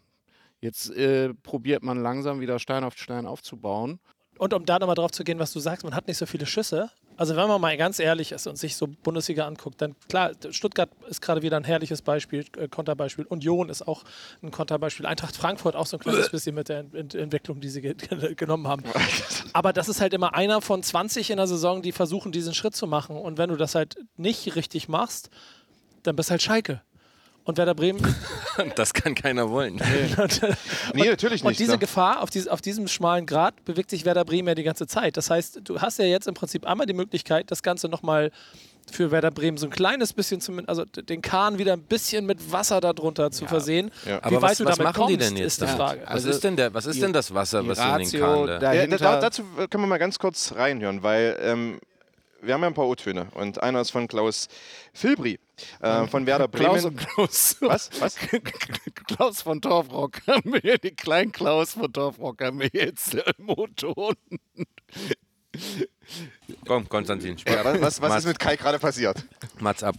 jetzt äh, probiert man langsam wieder Stein auf Stein aufzubauen. Und um da nochmal drauf zu gehen, was du sagst, man hat nicht so viele Schüsse. Also wenn man mal ganz ehrlich ist und sich so Bundesliga anguckt, dann klar, Stuttgart ist gerade wieder ein herrliches Beispiel, äh, Konterbeispiel. Union ist auch ein Konterbeispiel. Eintracht Frankfurt auch so ein kleines bisschen mit der Ent Ent Entwicklung, die sie ge <laughs> genommen haben. <laughs> Aber das ist halt immer einer von 20 in der Saison, die versuchen, diesen Schritt zu machen. Und wenn du das halt nicht richtig machst, dann bist halt Schalke. Und Werder Bremen <laughs> Das kann keiner wollen. Nee, <laughs> natürlich und nicht. diese ne? Gefahr auf, dies, auf diesem schmalen Grad bewegt sich Werder Bremen ja die ganze Zeit. Das heißt, du hast ja jetzt im Prinzip einmal die Möglichkeit, das Ganze nochmal für Werder Bremen so ein kleines bisschen, zumindest, also den Kahn wieder ein bisschen mit Wasser darunter zu versehen. Ja. Wie Aber weit was, du was damit machen die kommst, denn jetzt? ist die? Frage. Was, Also ist denn der, was ist die- denn das Wasser, die was in den Ratio Kahn da? Ja, da, dazu können wir mal ganz kurz reinhören, weil ähm, wir haben ja ein paar O-Töne und einer ist von Klaus Filbri äh, von Werder Bremen. Klaus und Klaus. Was? Was? <laughs> Klaus von Torfrock haben wir, den kleinen Klaus von Torfrock haben wir jetzt im O-Ton. Komm, Konstantin, Ja, was, was, was ist mit Kai gerade passiert? Mats ab.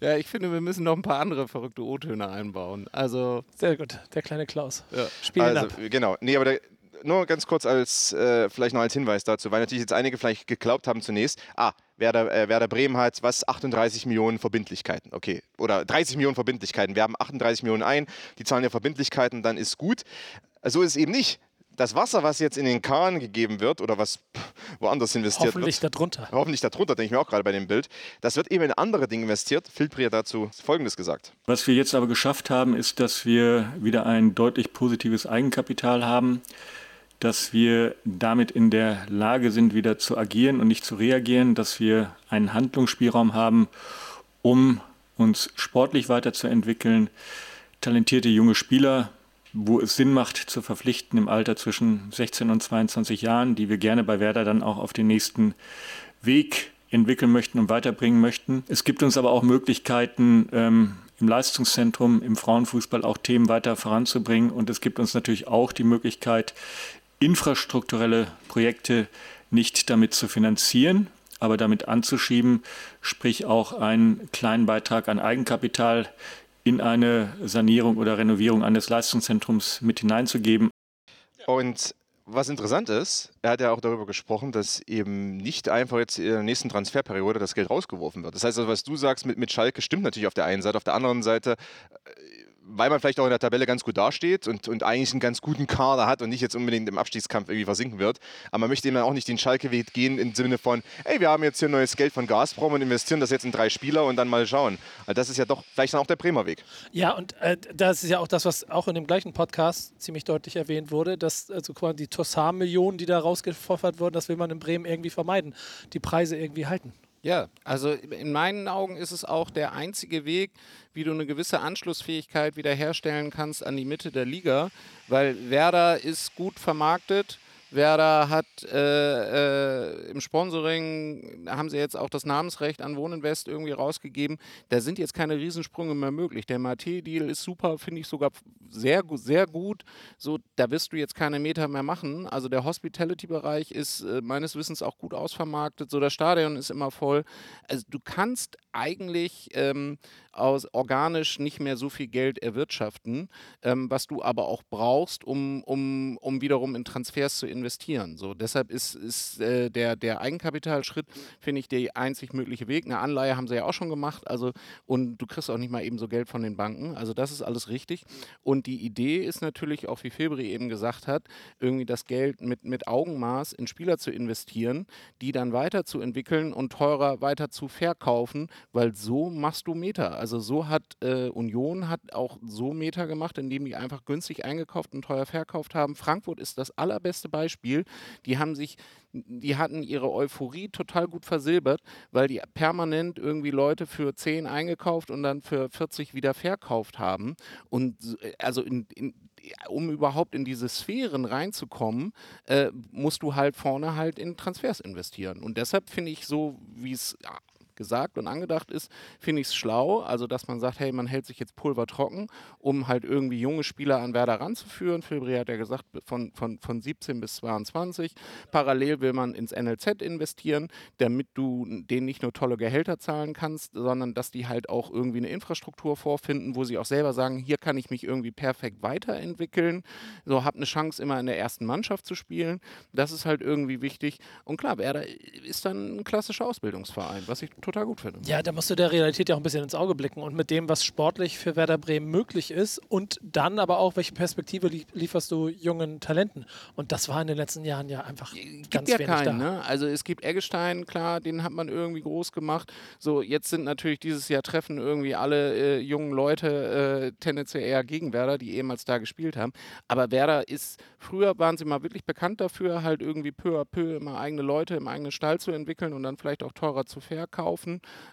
Ja, ich finde, wir müssen noch ein paar andere verrückte O-Töne einbauen. Also, Sehr gut, der kleine Klaus. Ja. Spiel ihn Also, ab. genau. Nee, aber der, nur ganz kurz als äh, vielleicht noch als Hinweis dazu, weil natürlich jetzt einige vielleicht geglaubt haben zunächst, ah, Werder, äh, Werder Bremen hat was 38 Millionen Verbindlichkeiten. Okay. Oder 30 Millionen Verbindlichkeiten. Wir haben 38 Millionen ein, die zahlen ja Verbindlichkeiten, dann ist gut. So ist es eben nicht. Das Wasser, was jetzt in den Kahn gegeben wird oder was woanders investiert Hoffentlich wird, darunter. hoffentlich darunter, denke ich mir auch gerade bei dem Bild, das wird eben in andere Dinge investiert. Filtri hat dazu Folgendes gesagt. Was wir jetzt aber geschafft haben, ist, dass wir wieder ein deutlich positives Eigenkapital haben, dass wir damit in der Lage sind, wieder zu agieren und nicht zu reagieren, dass wir einen Handlungsspielraum haben, um uns sportlich weiterzuentwickeln, talentierte junge Spieler, wo es Sinn macht, zu verpflichten im Alter zwischen 16 und 22 Jahren, die wir gerne bei Werder dann auch auf den nächsten Weg entwickeln möchten und weiterbringen möchten. Es gibt uns aber auch Möglichkeiten, ähm, im Leistungszentrum, im Frauenfußball auch Themen weiter voranzubringen. Und es gibt uns natürlich auch die Möglichkeit, infrastrukturelle Projekte nicht damit zu finanzieren, aber damit anzuschieben, sprich auch einen kleinen Beitrag an Eigenkapital in eine Sanierung oder Renovierung eines Leistungszentrums mit hineinzugeben. Und was interessant ist, er hat ja auch darüber gesprochen, dass eben nicht einfach jetzt in der nächsten Transferperiode das Geld rausgeworfen wird. Das heißt, also, was du sagst mit, mit Schalke stimmt natürlich auf der einen Seite, auf der anderen Seite äh, weil man vielleicht auch in der Tabelle ganz gut dasteht und, und eigentlich einen ganz guten Kader hat und nicht jetzt unbedingt im Abstiegskampf irgendwie versinken wird. Aber man möchte eben auch nicht den Schalke-Weg gehen im Sinne von, ey, wir haben jetzt hier neues Geld von Gazprom und investieren das jetzt in drei Spieler und dann mal schauen. Also das ist ja doch vielleicht dann auch der Bremer Weg. Ja, und äh, das ist ja auch das, was auch in dem gleichen Podcast ziemlich deutlich erwähnt wurde, dass also quasi die Tossar-Millionen, die da rausgepfeffert wurden, das will man in Bremen irgendwie vermeiden. Die Preise irgendwie halten. Ja, also in meinen Augen ist es auch der einzige Weg, wie du eine gewisse Anschlussfähigkeit wiederherstellen kannst an die Mitte der Liga, weil Werder ist gut vermarktet. Werder hat äh, äh, im Sponsoring, haben sie jetzt auch das Namensrecht an Wohninvest irgendwie rausgegeben. Da sind jetzt keine Riesensprünge mehr möglich. Der Mate-Deal ist super, finde ich sogar sehr, sehr gut. So, da wirst du jetzt keine Meter mehr machen. Also der Hospitality-Bereich ist äh, meines Wissens auch gut ausvermarktet. So, das Stadion ist immer voll. Also du kannst eigentlich ähm, aus organisch nicht mehr so viel Geld erwirtschaften, ähm, was du aber auch brauchst, um, um, um wiederum in Transfers zu investieren. So, deshalb ist, ist äh, der, der Eigenkapitalschritt, finde ich, der einzig mögliche Weg. Eine Anleihe haben sie ja auch schon gemacht, also und du kriegst auch nicht mal eben so Geld von den Banken. Also das ist alles richtig. Und die Idee ist natürlich auch, wie Febri eben gesagt hat, irgendwie das Geld mit, mit Augenmaß in Spieler zu investieren, die dann weiterzuentwickeln und teurer weiter zu verkaufen, weil so machst du Meter. Also so hat äh, Union hat auch so Meter gemacht, indem die einfach günstig eingekauft und teuer verkauft haben. Frankfurt ist das allerbeste Beispiel. Die haben sich, die hatten ihre Euphorie total gut versilbert, weil die permanent irgendwie Leute für 10 eingekauft und dann für 40 wieder verkauft haben. Und äh, also in, in um überhaupt in diese Sphären reinzukommen, äh, musst du halt vorne halt in Transfers investieren. Und deshalb finde ich so, wie es gesagt und angedacht ist, finde ich es schlau. Also, dass man sagt, hey, man hält sich jetzt Pulver trocken, um halt irgendwie junge Spieler an Werder ranzuführen. Filbri hat ja gesagt, von, von, von 17 bis 22. Parallel will man ins NLZ investieren, damit du denen nicht nur tolle Gehälter zahlen kannst, sondern dass die halt auch irgendwie eine Infrastruktur vorfinden, wo sie auch selber sagen, hier kann ich mich irgendwie perfekt weiterentwickeln. So, habe eine Chance, immer in der ersten Mannschaft zu spielen. Das ist halt irgendwie wichtig. Und klar, Werder ist dann ein klassischer Ausbildungsverein, was ich total gut finde. Ja, da musst du der Realität ja auch ein bisschen ins Auge blicken und mit dem, was sportlich für Werder Bremen möglich ist und dann aber auch, welche Perspektive lieferst du jungen Talenten. Und das war in den letzten Jahren ja einfach gibt ganz ja wenig keinen, da. ne? Also es gibt Eggestein, klar, den hat man irgendwie groß gemacht. So, jetzt sind natürlich dieses Jahr Treffen irgendwie alle äh, jungen Leute äh, tendenziell eher gegen Werder, die ehemals da gespielt haben. Aber Werder ist, früher waren sie mal wirklich bekannt dafür, halt irgendwie peu à peu immer eigene Leute im eigenen Stall zu entwickeln und dann vielleicht auch teurer zu verkaufen.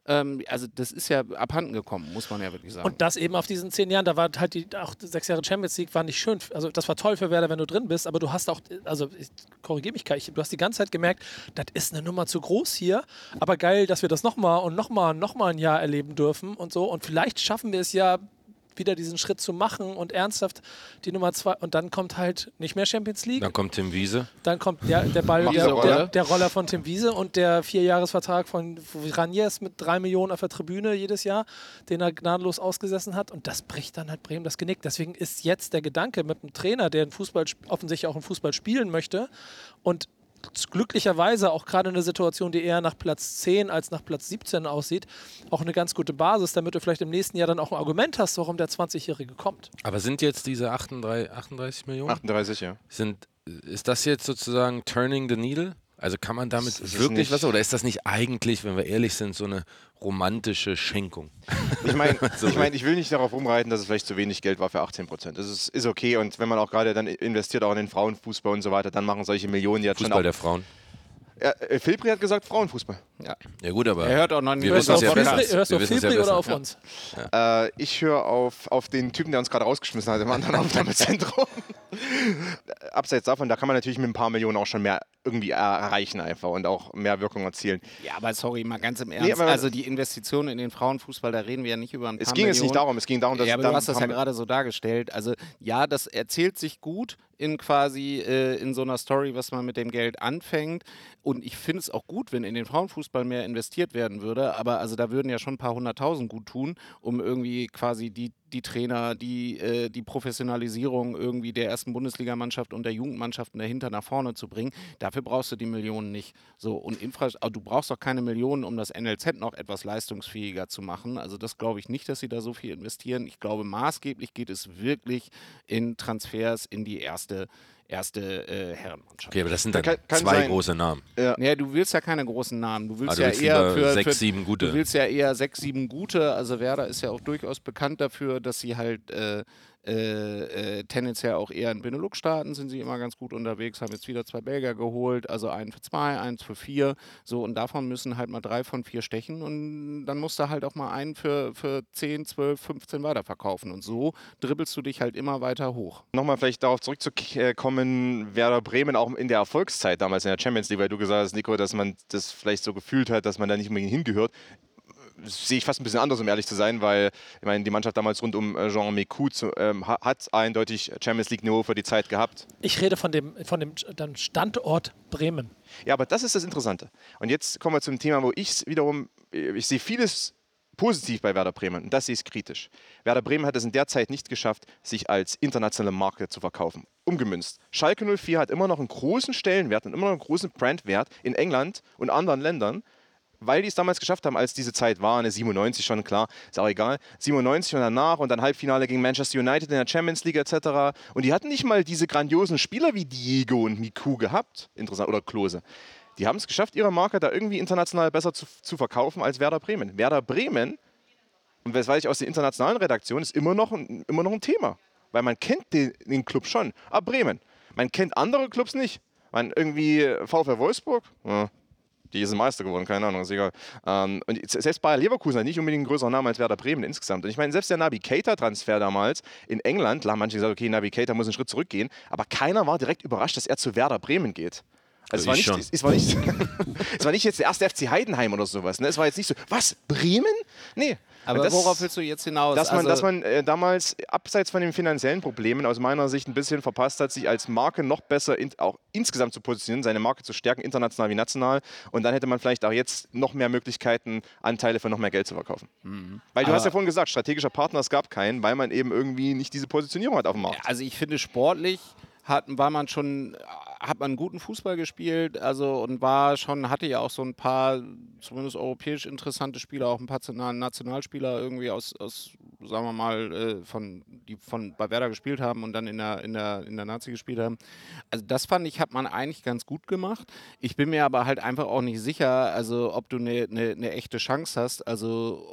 Ähm, also das ist ja abhanden gekommen, muss man ja wirklich sagen. Und das eben auf diesen zehn Jahren, da war halt die auch sechs Jahre Champions League war nicht schön. Also das war toll für Werder, wenn du drin bist, aber du hast auch, also ich korrigiere mich, ich, du hast die ganze Zeit gemerkt, das ist eine Nummer zu groß hier, aber geil, dass wir das nochmal und nochmal und nochmal ein Jahr erleben dürfen und so. Und vielleicht schaffen wir es ja wieder diesen Schritt zu machen und ernsthaft die Nummer zwei. Und dann kommt halt nicht mehr Champions League. Dann kommt Tim Wiese. Dann kommt der, der Ball, der, der Roller. der, Roller von Tim Wiese und der Vierjahresvertrag von Ranjes mit drei Millionen auf der Tribüne jedes Jahr, den er gnadenlos ausgesessen hat. Und das bricht dann halt Bremen das Genick. Deswegen ist jetzt der Gedanke mit einem Trainer, der einen Fußball, offensichtlich auch einen Fußball spielen möchte und glücklicherweise auch gerade eine Situation, die eher nach Platz 10 als nach Platz 17 aussieht, auch eine ganz gute Basis, damit du vielleicht im nächsten Jahr dann auch ein Argument hast, warum der 20-Jährige kommt. Aber sind jetzt diese 38, 38 Millionen? 38, ja. Sind, ist das jetzt sozusagen turning the needle? Also kann man damit ist wirklich was oder ist das nicht eigentlich, wenn wir ehrlich sind, so eine romantische Schenkung? Ich meine, <laughs> So. ich, mein, ich will nicht darauf rumreiten, dass es vielleicht zu wenig Geld war für 18 Prozent. Das ist, ist okay und wenn man auch gerade dann investiert auch in den Frauenfußball und so weiter, dann machen solche Millionen jetzt schon Fußball der Frauen. Ja, äh, Filbri hat gesagt Frauenfußball. Ja. Ja gut, aber Er hört auch noch nicht Hörst du ja auf besser. Filbri- hörst du auf ja oder auf uns? Äh, ich höre auf, auf den Typen, der uns gerade rausgeschmissen hat im anderen <laughs> Aufnahmezentrum. Abseits davon, da kann man natürlich mit ein paar Millionen auch schon mehr irgendwie erreichen einfach und auch mehr Wirkung erzielen. Ja, aber sorry, mal ganz im Ernst. aber- also die Investitionen in den Frauenfußball, da reden wir ja nicht über ein paar Es ging jetzt nicht Millionen. darum, es ging darum, dass Ja, aber da du hast das ja gerade so dargestellt. Also ja, das erzählt sich gut in quasi äh, in so einer Story, was man mit dem Geld anfängt. Und ich finde es auch gut, wenn in den Frauenfußball mehr investiert werden würde. Aber also da würden ja schon ein paar hunderttausend gut tun, um irgendwie quasi die die Trainer, die, äh, die Professionalisierung irgendwie der ersten Bundesligamannschaft und der Jugendmannschaften dahinter nach vorne zu bringen. Dafür brauchst du die Millionen nicht. So, und Infra du brauchst auch keine Millionen, um das NLZ noch etwas leistungsfähiger zu machen. Also das glaube ich nicht, dass sie da so viel investieren. Ich glaube, maßgeblich geht es wirklich in Transfers in die erste erste äh, Herrenmannschaft. Okay, aber das sind dann kann, kann zwei sein. große Namen. Ja. ja. du willst ja keine großen Namen. Du willst, also ja willst eher für sechs, für, sieben gute. Du willst ja eher sechs, sieben gute. Also Werder ist ja auch durchaus bekannt dafür, dass sie halt äh, äh, äh, tendenziell auch eher in Benelux-Staaten sind sie immer ganz gut unterwegs, haben jetzt wieder zwei Belgier geholt, also einen für zwei, eins für vier. So, und davon müssen halt mal drei von vier stechen und dann musst du halt auch mal einen für, für 10, 12, 15 weiterverkaufen. Und so dribbelst du dich halt immer weiter hoch. Nochmal vielleicht darauf zurückzukommen, Werder Bremen auch in der Erfolgszeit damals in der Champions League, weil du gesagt hast, Nico, dass man das vielleicht so gefühlt hat, dass man da nicht unbedingt hingehört sehe ich fast ein bisschen anders, um ehrlich zu sein, weil ich meine, die Mannschaft damals rund um äh, Jean Mécou ähm, hat eindeutig Champions League-Niveau für die Zeit gehabt. Ich rede von dem, von dem Standort Bremen. Ja, aber das ist das Interessante. Und jetzt kommen wir zum Thema, wo ich wiederum, ich sehe vieles positiv bei Werder Bremen und das sehe ich kritisch. Werder Bremen hat es in der Zeit nicht geschafft, sich als internationale Marke zu verkaufen. Umgemünzt. Schalke 04 hat immer noch einen großen Stellenwert und immer noch einen großen Brandwert in England und anderen Ländern weil die es damals geschafft haben, als diese Zeit war, eine 97 schon, klar, ist auch egal, 97 und danach und dann Halbfinale gegen Manchester United in der Champions League etc. Und die hatten nicht mal diese grandiosen Spieler wie Diego und Miku gehabt, interessant, oder Klose. Die haben es geschafft, ihre Marke da irgendwie international besser zu, zu verkaufen als Werder Bremen. Werder Bremen, und das weiß ich aus der internationalen Redaktion, ist immer noch ein, immer noch ein Thema. Weil man kennt den, den Club schon. Aber Bremen, man kennt andere Clubs nicht. Man irgendwie VfL Wolfsburg, ja, die sind Meister geworden, keine Ahnung, ist egal. Ähm, und selbst Bayer Leverkusen hat nicht unbedingt ein größerer Name als Werder Bremen insgesamt. Und ich meine, selbst der Navi Keita-Transfer damals in England, klar, manche gesagt, okay, Navi Keita muss einen Schritt zurückgehen, aber keiner war direkt überrascht, dass er zu Werder Bremen geht. Also, also es, war nicht, es, war nicht, <laughs> es war nicht jetzt der erste FC Heidenheim oder sowas. Ne? Es war jetzt nicht so, was, Bremen? Nee, aber das, worauf willst du jetzt hinaus? Dass man, also dass man äh, damals, abseits von den finanziellen Problemen, aus meiner Sicht ein bisschen verpasst hat, sich als Marke noch besser in, auch insgesamt zu positionieren, seine Marke zu stärken, international wie national. Und dann hätte man vielleicht auch jetzt noch mehr Möglichkeiten, Anteile für noch mehr Geld zu verkaufen. Mhm. Weil du Aber hast ja vorhin gesagt, strategischer Partner, es gab keinen, weil man eben irgendwie nicht diese Positionierung hat auf dem Markt. Also ich finde sportlich hat, war man schon, hat man guten Fußball gespielt, also und war schon, hatte ja auch so ein paar, zumindest europäisch interessante Spieler, auch ein paar Nationalspieler irgendwie aus, aus sagen wir mal, äh, von, die von bei Werder gespielt haben und dann in der, in der, in der Nazi gespielt haben. Also das fand ich, hat man eigentlich ganz gut gemacht. Ich bin mir aber halt einfach auch nicht sicher, also ob du eine ne, ne echte Chance hast, also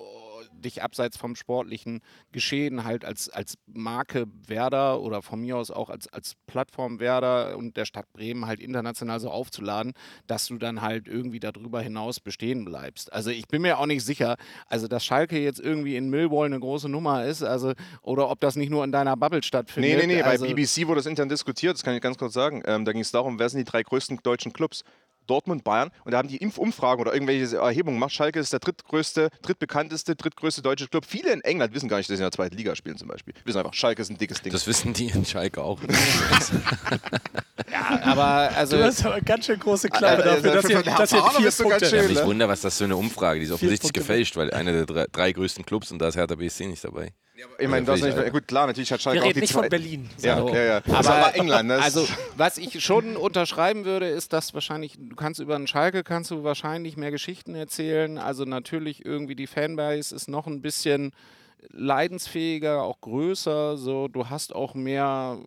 dich abseits vom sportlichen Geschehen halt als, als Marke Werder oder von mir aus auch als, als Plattform Werder und der Stadt Bremen halt international so aufzuladen, dass du dann halt irgendwie darüber hinaus bestehen bleibst. Also ich bin mir auch nicht sicher, also dass Schalke jetzt irgendwie in Millwall eine große Nummer ist, also oder ob das nicht nur in deiner Bubble stattfindet. Nee, nee, nee, also bei BBC wurde das intern diskutiert, das kann ich ganz kurz sagen. Ähm, da ging es darum, wer sind die drei größten deutschen Clubs? Dortmund, Bayern. Und da haben die Impfumfragen oder irgendwelche Erhebungen gemacht. Schalke ist der drittgrößte, drittbekannteste, drittgrößte deutsche Club. Viele in England wissen gar nicht, dass sie in der zweiten Liga spielen zum Beispiel. Wissen einfach, Schalke ist ein dickes Ding. Das wissen die in Schalke auch. <laughs> ja, aber also... Du hast aber ganz schön große Klappe also, dafür, dass ihr, dass ihr vier Punkte... Ganz schön, ja, ich wundere, was das für eine Umfrage, die ist offensichtlich gefälscht, weil einer der drei, drei größten Clubs und da ist Hertha BSC nicht dabei. Ich meine, das nicht, gut, klar, natürlich hat Schalke Wir reden nicht von Berlin. Ja, so. ja, ja. Aber, aber England. also, was ich schon unterschreiben würde, ist, dass wahrscheinlich, du kannst über einen Schalke kannst du wahrscheinlich mehr Geschichten erzählen. Also natürlich irgendwie die Fanbase ist noch ein bisschen leidensfähiger, auch größer. So, du hast auch mehr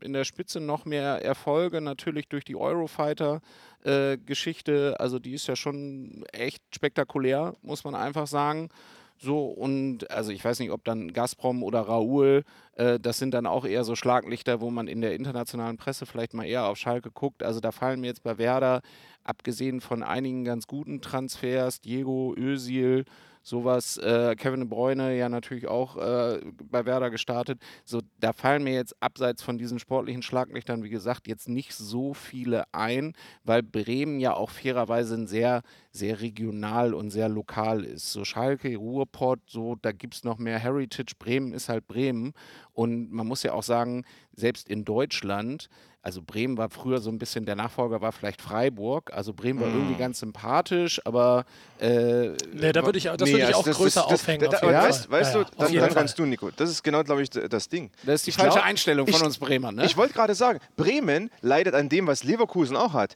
in der Spitze noch mehr Erfolge, natürlich durch die Eurofighter-Geschichte. Äh, also die ist ja schon echt spektakulär, muss man einfach sagen. So, und also ich weiß nicht, ob dann Gazprom oder Raoul, äh, das sind dann auch eher so Schlaglichter, wo man in der internationalen Presse vielleicht mal eher auf Schalke guckt. Also da fallen mir jetzt bei Werder, abgesehen von einigen ganz guten Transfers, Diego, Özil, sowas. Äh, Kevin de Bruyne ja natürlich auch äh, bei Werder gestartet. So, da fallen mir jetzt abseits von diesen sportlichen Schlaglichtern, wie gesagt, jetzt nicht so viele ein, weil Bremen ja auch fairerweise ein sehr, sehr regional und sehr lokal ist. So Schalke, Ruhrpott, so, da gibt es noch mehr Heritage. Bremen ist halt Bremen. Und man muss ja auch sagen, selbst in Deutschland, also Bremen war früher so ein bisschen, der Nachfolger war vielleicht Freiburg. Also Bremen war Mm. irgendwie ganz sympathisch, aber. Äh, Nee, da würde ich- das würde ich auch größer aufhängen, Da, auf aber jeden weißt, weißt Ja, du, dann, dann kannst du, Nico. Das ist genau, glaube ich, das Ding. Das ist die Ich falsche glaub- Einstellung von ich, uns Bremern, ne? Ich wollte gerade sagen, Bremen leidet an dem, was Leverkusen auch hat.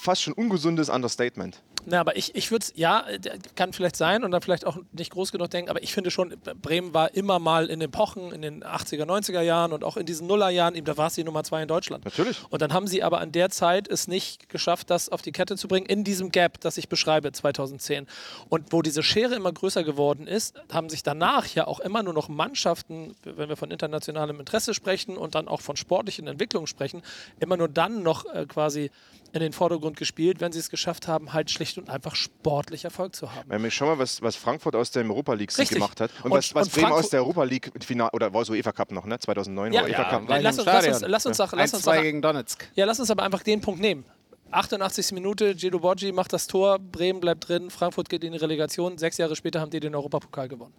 Fast schon ungesundes Understatement. Na, aber ich, ich würde es, ja, äh, kann vielleicht sein und dann vielleicht auch nicht groß genug denken, aber ich finde schon, Bremen war immer mal in den Epochen, in den 80er, 90er Jahren und auch in diesen Nullerjahren, eben, da war es die Nummer zwei in Deutschland. Natürlich. Und dann haben sie aber an der Zeit es nicht geschafft, das auf die Kette zu bringen, in diesem Gap, das ich beschreibe, 2010. Und wo diese Schere immer größer geworden ist, haben sich danach ja auch immer nur noch Mannschaften, wenn wir von internationalem Interesse sprechen und dann auch von sportlichen Entwicklungen sprechen, immer nur dann noch äh, quasi in den Vordergrund gespielt, wenn sie es geschafft haben, halt schlicht und einfach sportlich Erfolg zu haben. Wir schauen mal, was, was Frankfurt aus dem Europa League Sieg Richtig. gemacht hat und, Und- was, was und Bremen aus Frankfurt- der Europa League Final oder war es UEFA Cup noch, ne? 2009 Ja, war UEFA ja, Cup. lass uns- lass uns- lass uns doch- lass uns 1-2 doch- gegen Donetsk. Ja, lass uns aber einfach den Punkt nehmen. 88. Minute, Gelo Boggi macht das Tor, Bremen bleibt drin, Frankfurt geht in die Relegation, sechs Jahre später haben die den Europapokal gewonnen.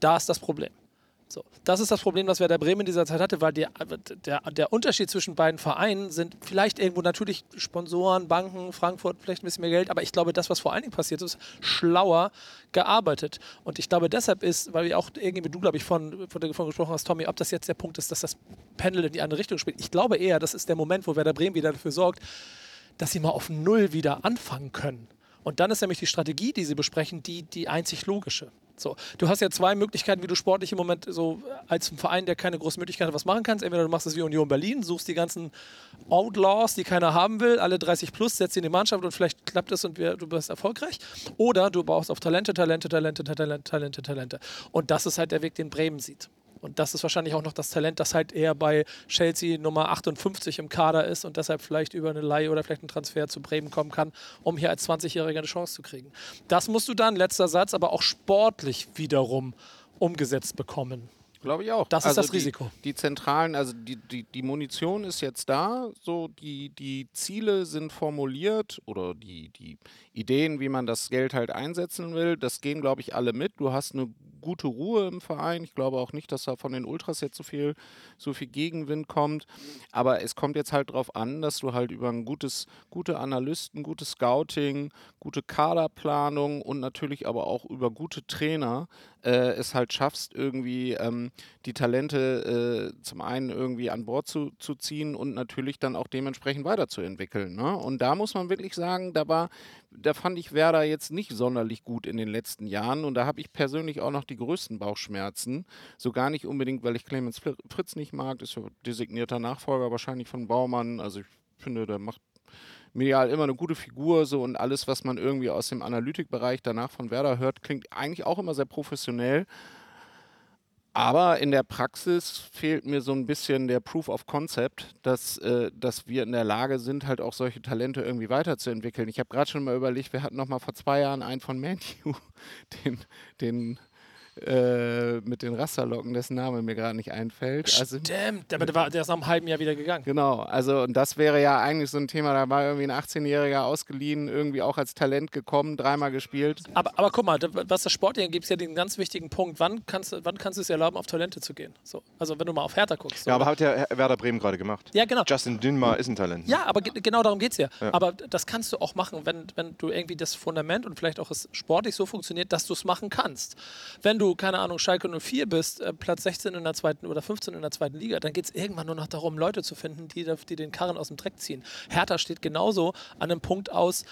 Da ist das Problem. So, das ist das Problem, was Werder Bremen in dieser Zeit hatte, weil der, der, der Unterschied zwischen beiden Vereinen sind vielleicht irgendwo natürlich Sponsoren, Banken, Frankfurt, vielleicht ein bisschen mehr Geld, aber ich glaube, das, was vor allen Dingen passiert ist, schlauer gearbeitet. Und ich glaube, deshalb ist, weil wir auch irgendwie du, glaube ich, von, von davon gesprochen hast, Tommy, ob das jetzt der Punkt ist, dass das Pendel in die andere Richtung spielt. Ich glaube eher, das ist der Moment, wo Werder Bremen wieder dafür sorgt, dass sie mal auf Null wieder anfangen können. Und dann ist nämlich die Strategie, die sie besprechen, die, die einzig logische. So, du hast ja zwei Möglichkeiten, wie du sportlich im Moment so als ein Verein, der keine große Möglichkeit hat, was machen kannst. Entweder du machst es wie Union Berlin, suchst die ganzen Outlaws, die keiner haben will, alle 30 plus, setzt sie in die Mannschaft und vielleicht klappt es und wir, du bist erfolgreich. Oder du baust auf Talente, Talente, Talente, Talente, Talente, Talente. Und das ist halt der Weg, den Bremen sieht. Und das ist wahrscheinlich auch noch das Talent, das halt eher bei Chelsea Nummer 58 im Kader ist und deshalb vielleicht über eine Leihe oder vielleicht einen Transfer zu Bremen kommen kann, um hier als 20-Jähriger eine Chance zu kriegen. Das musst du dann, letzter Satz, aber auch sportlich wiederum umgesetzt bekommen. Glaube ich auch. Das ist Also das die, Risiko. Die zentralen, also die, die, die Munition ist jetzt da, so die, die Ziele sind formuliert oder die, die Ideen, wie man das Geld halt einsetzen will, das gehen, glaube ich, alle mit. Du hast eine gute Ruhe im Verein. Ich glaube auch nicht, dass da von den Ultras jetzt so viel, so viel Gegenwind kommt. Aber es kommt jetzt halt darauf an, dass du halt über ein gutes, gute Analysten, gutes Scouting, gute Kaderplanung und natürlich aber auch über gute Trainer äh, es halt schaffst, irgendwie ähm, die Talente äh, zum einen irgendwie an Bord zu, zu ziehen und natürlich dann auch dementsprechend weiterzuentwickeln. Ne? Und da muss man wirklich sagen, da war, da fand ich Werder jetzt nicht sonderlich gut in den letzten Jahren und da habe ich persönlich auch noch die größten Bauchschmerzen. So gar nicht unbedingt, weil ich Clemens Fr- Fritz nicht mag, ist ja designierter Nachfolger wahrscheinlich von Baumann. Also ich finde, der macht medial immer eine gute Figur so und alles, was man irgendwie aus dem Analytikbereich danach von Werder hört, klingt eigentlich auch immer sehr professionell. Aber in der Praxis fehlt mir so ein bisschen der Proof of Concept, dass, äh, dass wir in der Lage sind, halt auch solche Talente irgendwie weiterzuentwickeln. Ich habe gerade schon mal überlegt, wir hatten noch mal vor zwei Jahren einen von Manu, <laughs> den, den äh, mit den Rasterlocken, dessen Name mir gerade nicht einfällt. Also, Stimmt, aber der, war, der ist nach einem halben Jahr wieder gegangen. Genau, also und das wäre ja eigentlich so ein Thema, da war irgendwie ein 18-Jähriger ausgeliehen, irgendwie auch als Talent gekommen, dreimal gespielt. Aber, aber guck mal, da- was das Sportliche gibt, ist ja den ganz wichtigen Punkt. Wann kannst, du- wann kannst du es dir erlauben, auf Talente zu gehen? So, also wenn du mal auf Hertha guckst. Ja, aber oder? hat ja Werder Bremen gerade gemacht. Ja, genau. Justin Dünmar ist ein Talent. Ja, aber ge- genau darum geht es ja. Ja. Aber das kannst du auch machen, wenn, wenn du irgendwie das Fundament und vielleicht auch es sportlich so funktioniert, dass du es machen kannst. Wenn du, keine Ahnung, Schalke 04 bist, äh, Platz 16 in der zweiten oder 15 in der zweiten Liga, dann geht es irgendwann nur noch darum, Leute zu finden, die, die den Karren aus dem Dreck ziehen. Hertha steht genauso an einem Punkt aus,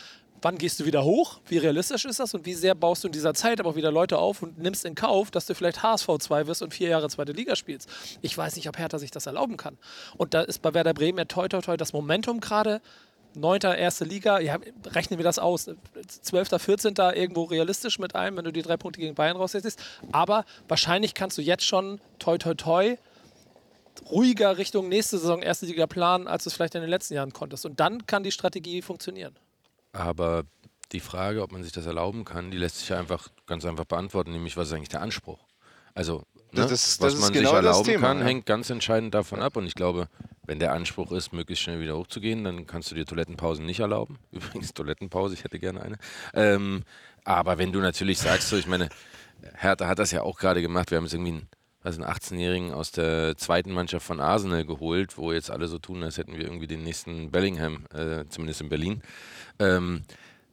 wann gehst du wieder hoch? Wie realistisch ist das? Und wie sehr baust du in dieser Zeit aber wieder Leute auf und nimmst in Kauf, dass du vielleicht HSV 2 wirst und vier Jahre zweite Liga spielst? Ich weiß nicht, ob Hertha sich das erlauben kann. Und da ist bei Werder Bremen ja toi toi toi das Momentum gerade. Neunter, erste Liga, ja, rechnen wir das aus. 12., 14. irgendwo realistisch mit allem, wenn du die drei Punkte gegen Bayern raussetzt. Aber wahrscheinlich kannst du jetzt schon toi toi toi ruhiger Richtung nächste Saison erste Liga planen, als du es vielleicht in den letzten Jahren konntest. Und dann kann die Strategie funktionieren. Aber die Frage, ob man sich das erlauben kann, die lässt sich ja einfach ganz einfach beantworten, nämlich was ist eigentlich der Anspruch? Also, ne, Das ist- was das ist man genau sich das erlauben Thema, kann, ja. hängt ganz entscheidend davon ab. Und ich glaube, wenn der Anspruch ist, möglichst schnell wieder hochzugehen, dann kannst du dir Toilettenpausen nicht erlauben. <laughs> Übrigens, Toilettenpause, ich hätte gerne eine. Ähm, aber wenn du natürlich sagst, so, ich meine, Hertha hat das ja auch gerade gemacht, wir haben jetzt irgendwie ein also einen 18-Jährigen aus der zweiten Mannschaft von Arsenal geholt, wo jetzt alle so tun, als hätten wir irgendwie den nächsten Bellingham, äh, zumindest in Berlin. Ähm,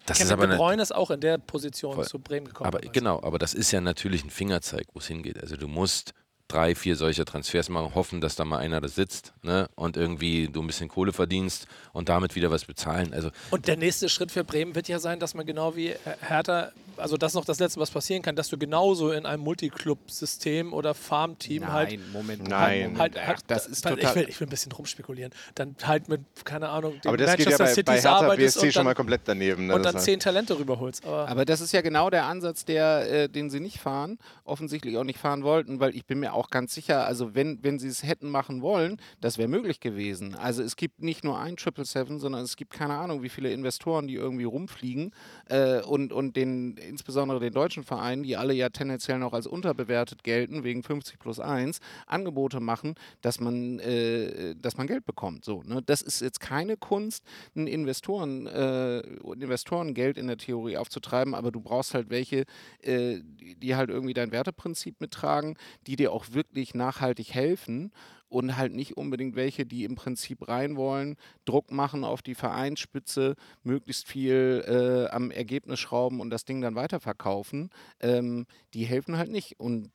das Kevin ist aber De Bruyne ist auch in der Position Voll. zu Bremen gekommen. aber genau, aber das ist ja natürlich ein Fingerzeig, wo es hingeht. Also du musst drei, vier solcher Transfers machen, hoffen, dass da mal einer da sitzt ne? und irgendwie du ein bisschen Kohle verdienst und damit wieder was bezahlen. Also Und der nächste Schritt für Bremen wird ja sein, dass man genau wie Hertha, also das ist noch das Letzte, was passieren kann, dass du genauso in einem Multiclub-System oder Farmteam Nein, halt. Moment, Nein. Halt, Ach, halt, das ist total- Ich will, ich will ein bisschen rumspekulieren. Dann halt mit, keine Ahnung, Aber das geht Manchester ja bei, bei City's Hertha arbeitest BSC und schon dann, mal komplett daneben. Ne? und dann zehn Talente rüberholst. Aber, Aber das ist ja genau der Ansatz, der, äh, den sie nicht fahren, offensichtlich auch nicht fahren wollten, weil ich bin mir auch ganz sicher, also wenn, wenn sie es hätten machen wollen, das wäre möglich gewesen. Also es gibt nicht nur ein 777, sondern es gibt keine Ahnung, wie viele Investoren, die irgendwie rumfliegen äh, und, und den, insbesondere den deutschen Vereinen, die alle ja tendenziell noch als unterbewertet gelten, wegen 50 plus 1, Angebote machen, dass man, äh, dass man Geld bekommt. So, ne? Das ist jetzt keine Kunst, ein Investoren, äh, Investorengeld in der Theorie aufzutreiben, aber du brauchst halt welche, äh, die die halt irgendwie dein Werteprinzip mittragen, die dir auch wirklich nachhaltig helfen und halt nicht unbedingt welche, die im Prinzip rein wollen, Druck machen auf die Vereinsspitze, möglichst viel äh, am Ergebnis schrauben und das Ding dann weiterverkaufen. Ähm, die helfen halt nicht. Und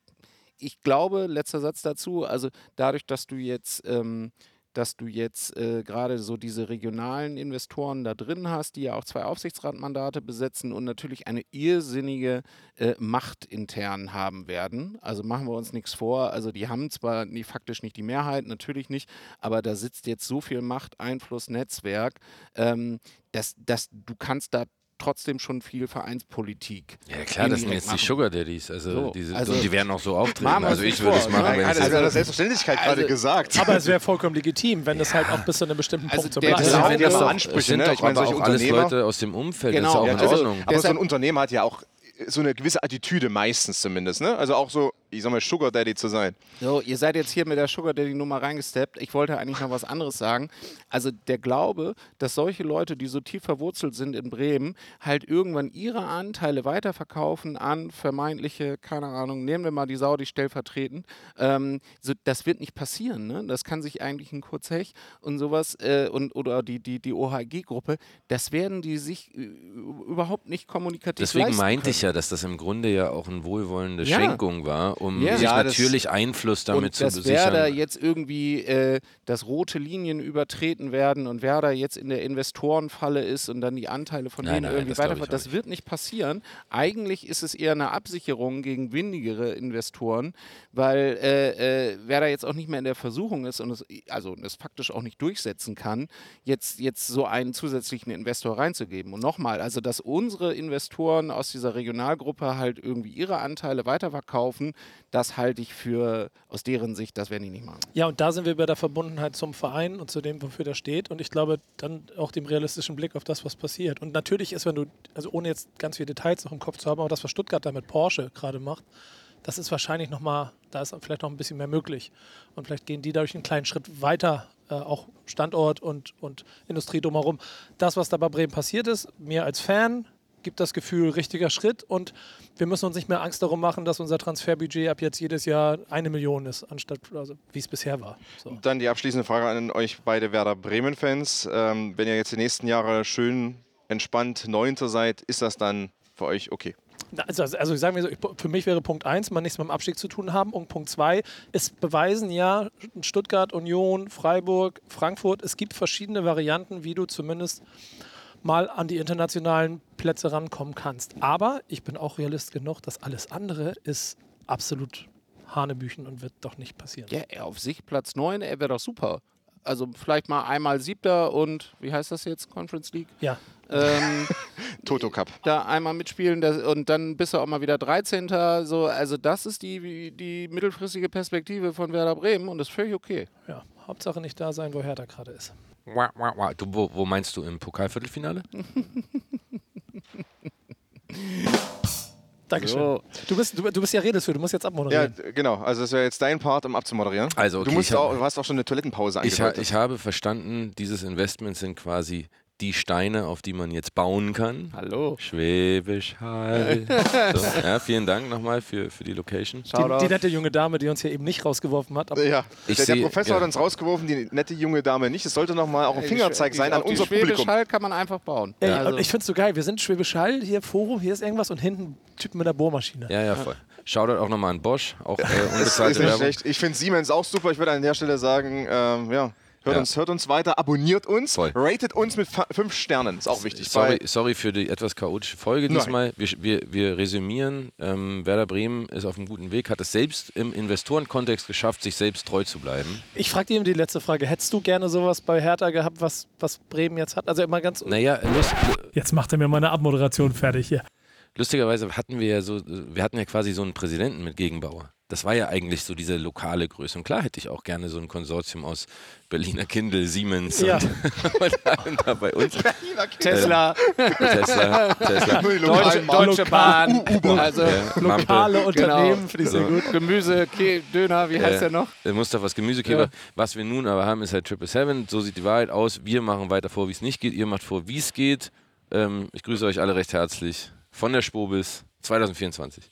ich glaube, letzter Satz dazu, also dadurch, dass du jetzt ähm, dass du jetzt äh, gerade so diese regionalen Investoren da drin hast, die ja auch zwei Aufsichtsratmandate besetzen und natürlich eine irrsinnige äh, Macht intern haben werden. Also machen wir uns nichts vor. Also die haben zwar nie, faktisch nicht die Mehrheit, natürlich nicht, aber da sitzt jetzt so viel Macht, Einfluss, Netzwerk, ähm, dass, dass du kannst da trotzdem schon viel Vereinspolitik. Ja, klar, das sind jetzt die machen. Sugar Daddies. Also, So, diese, also- die werden auch so auftreten. Also ich würde es machen, wenn Also, es das das Selbstverständlichkeit gerade gesagt. aber es wäre vollkommen legitim, wenn das halt auch bis zu einem bestimmten Also Punkt so bleibt. Glaube- sind ja es Ansprüche, sind ne? doch Ich meine, aber solche auch alles Unternehmer- Leute aus dem Umfeld. Genau, das ist ja auch ja, in also- Ordnung. Aber so ein Unternehmer hat ja auch so eine gewisse Attitüde meistens zumindest, ne? Also auch so, ich sag mal, Sugar Daddy zu sein. So, ihr seid jetzt hier mit der Sugar Daddy Nummer reingesteppt. Ich wollte eigentlich noch was anderes sagen. Also der Glaube, dass solche Leute, die so tief verwurzelt sind in Bremen, halt irgendwann ihre Anteile weiterverkaufen an vermeintliche, keine Ahnung, nehmen wir mal die Saudi stellvertretend. Ähm, so, das wird nicht passieren. Ne? Das kann sich eigentlich ein Kurzhech und sowas äh, und oder die, die, die OHG-Gruppe, das werden die sich äh, überhaupt nicht kommunikativ Deswegen leisten meinte können. ich ja, dass das im Grunde ja auch eine wohlwollende Ja. Schenkung war, um Ja. sich Ja, das- natürlich Einfluss damit zu dass besichern. Werder jetzt irgendwie, äh, dass rote Linien übertreten werden und Werder jetzt in der Investorenfalle ist und dann die Anteile von Nein, denen nein, irgendwie das weiter. Das nicht. wird nicht passieren. Eigentlich ist es eher eine Absicherung gegen windigere Investoren, weil äh, äh, Werder jetzt auch nicht mehr in der Versuchung ist und es, also es faktisch auch nicht durchsetzen kann, jetzt, jetzt so einen zusätzlichen Investor reinzugeben. Und nochmal, also dass unsere Investoren aus dieser Regionalgruppe halt irgendwie ihre Anteile weiterverkaufen, das halte ich für aus deren Sicht, das werden die nicht machen. Ja, und da sind wir bei der Verbundenheit zum Verein und zu dem, wofür der steht. Und ich glaube, dann auch dem realistischen Blick auf das, was passiert. Und natürlich ist, wenn du, also ohne jetzt ganz viele Details noch im Kopf zu haben, aber das, was Stuttgart da mit Porsche gerade macht, das ist wahrscheinlich nochmal, da ist vielleicht noch ein bisschen mehr möglich. Und vielleicht gehen die dadurch einen kleinen Schritt weiter, äh, auch Standort und, und Industrie drumherum. Das, was da bei Bremen passiert ist, mir als Fan gibt das Gefühl, richtiger Schritt und wir müssen uns nicht mehr Angst darum machen, dass unser Transferbudget ab jetzt jedes Jahr eine Million ist, anstatt also, wie es bisher war. So. Dann die abschließende Frage an euch beide Werder Bremen-Fans. Ähm, wenn ihr jetzt die nächsten Jahre schön entspannt Neunter seid, ist das dann für euch okay? Na, Also, also sagen wir so, für mich wäre Punkt 1, mal nichts mit dem Abstieg zu tun haben. Und Punkt 2 ist beweisen ja, Stuttgart, Union, Freiburg, Frankfurt, es gibt verschiedene Varianten, wie du zumindest mal an die internationalen Plätze rankommen kannst. Aber ich bin auch realist genug, dass alles andere ist absolut Hanebüchen und wird doch nicht passieren. Ja, er auf sich Platz 9, er wäre doch super. Also vielleicht mal einmal Siebter und wie heißt das jetzt? Conference League? Ja. Ähm, <laughs> Toto Cup. da einmal mitspielen das, und dann bist du auch mal wieder 13. So, also das ist die, die mittelfristige Perspektive von Werder Bremen und das ist völlig okay. Ja, Hauptsache nicht da sein, wo Hertha gerade ist. Du, wo, wo meinst du im Pokalviertelfinale? <laughs> Dankeschön. So. Du, bist, du, du bist ja redesführ, du musst jetzt Ja, abmoderieren. d- genau. Also das wäre jetzt dein Part, um abzumoderieren. Also, okay, du, musst hab- auch, du hast auch schon eine Toilettenpause Ich, ha, angedeutet. ich habe verstanden, dieses Investment sind quasi die Steine, auf die man jetzt bauen kann. Hallo. Schwäbisch Hall. <laughs> so, ja, vielen Dank nochmal für, für die Location. Die, die nette junge Dame, die uns hier eben nicht rausgeworfen hat. aber- Ja, Ich der, der seh- Professor ja. hat uns rausgeworfen, die nette junge Dame nicht. Es sollte nochmal auch ein Fingerzeig sein an unser Schwäbisch Publikum. Hall kann man einfach bauen. Ey, Also- und ich find's so geil. Wir sind Schwäbisch Hall, hier Forum, hier ist irgendwas und hinten Typen mit einer Bohrmaschine. Ja, ja, voll. Shoutout auch nochmal an Bosch, auch äh, <laughs> Das ist unbezahlte nicht Werbung. schlecht. Ich finde Siemens auch super. Ich würde an der Stelle sagen, ähm, ja, hört, Ja. Uns, hört uns weiter, abonniert uns, Voll. ratet uns mit fünf Sternen. Ist auch wichtig. Sorry, sorry für die etwas chaotische Folge Nein. diesmal. Wir, wir, wir resümieren, ähm, Werder Bremen ist auf einem guten Weg, hat es selbst im Investorenkontext geschafft, sich selbst treu zu bleiben. Ich frage dir eben die letzte Frage. Hättest du gerne sowas bei Hertha gehabt, was, was Bremen jetzt hat? Also immer ganz. Naja, lust, Jetzt macht er mir meine Abmoderation fertig hier. Lustigerweise hatten wir ja so, wir hatten ja quasi so einen Präsidenten mit Gegenbauer. Das war ja eigentlich so diese lokale Größe. Und klar hätte ich auch gerne so ein Konsortium aus Berliner Kindle, Siemens Ja. und, <laughs> und da bei uns. Tesla. Äh, Tesla, Tesla. Deutsche, Deutsche Bahn. Also Ja, Lokale Mampe. Unternehmen, finde ich sehr So. gut. Gemüse, Ke Döner, wie heißt Äh, der noch? Mustafas Gemüsekäfer. Ja. Was wir nun aber haben, ist halt Triple Seven. So sieht die Wahrheit aus. Wir machen weiter vor, wie es nicht geht. Ihr macht vor, wie es geht. Ähm, ich grüße euch alle recht herzlich von der Spobis 2024.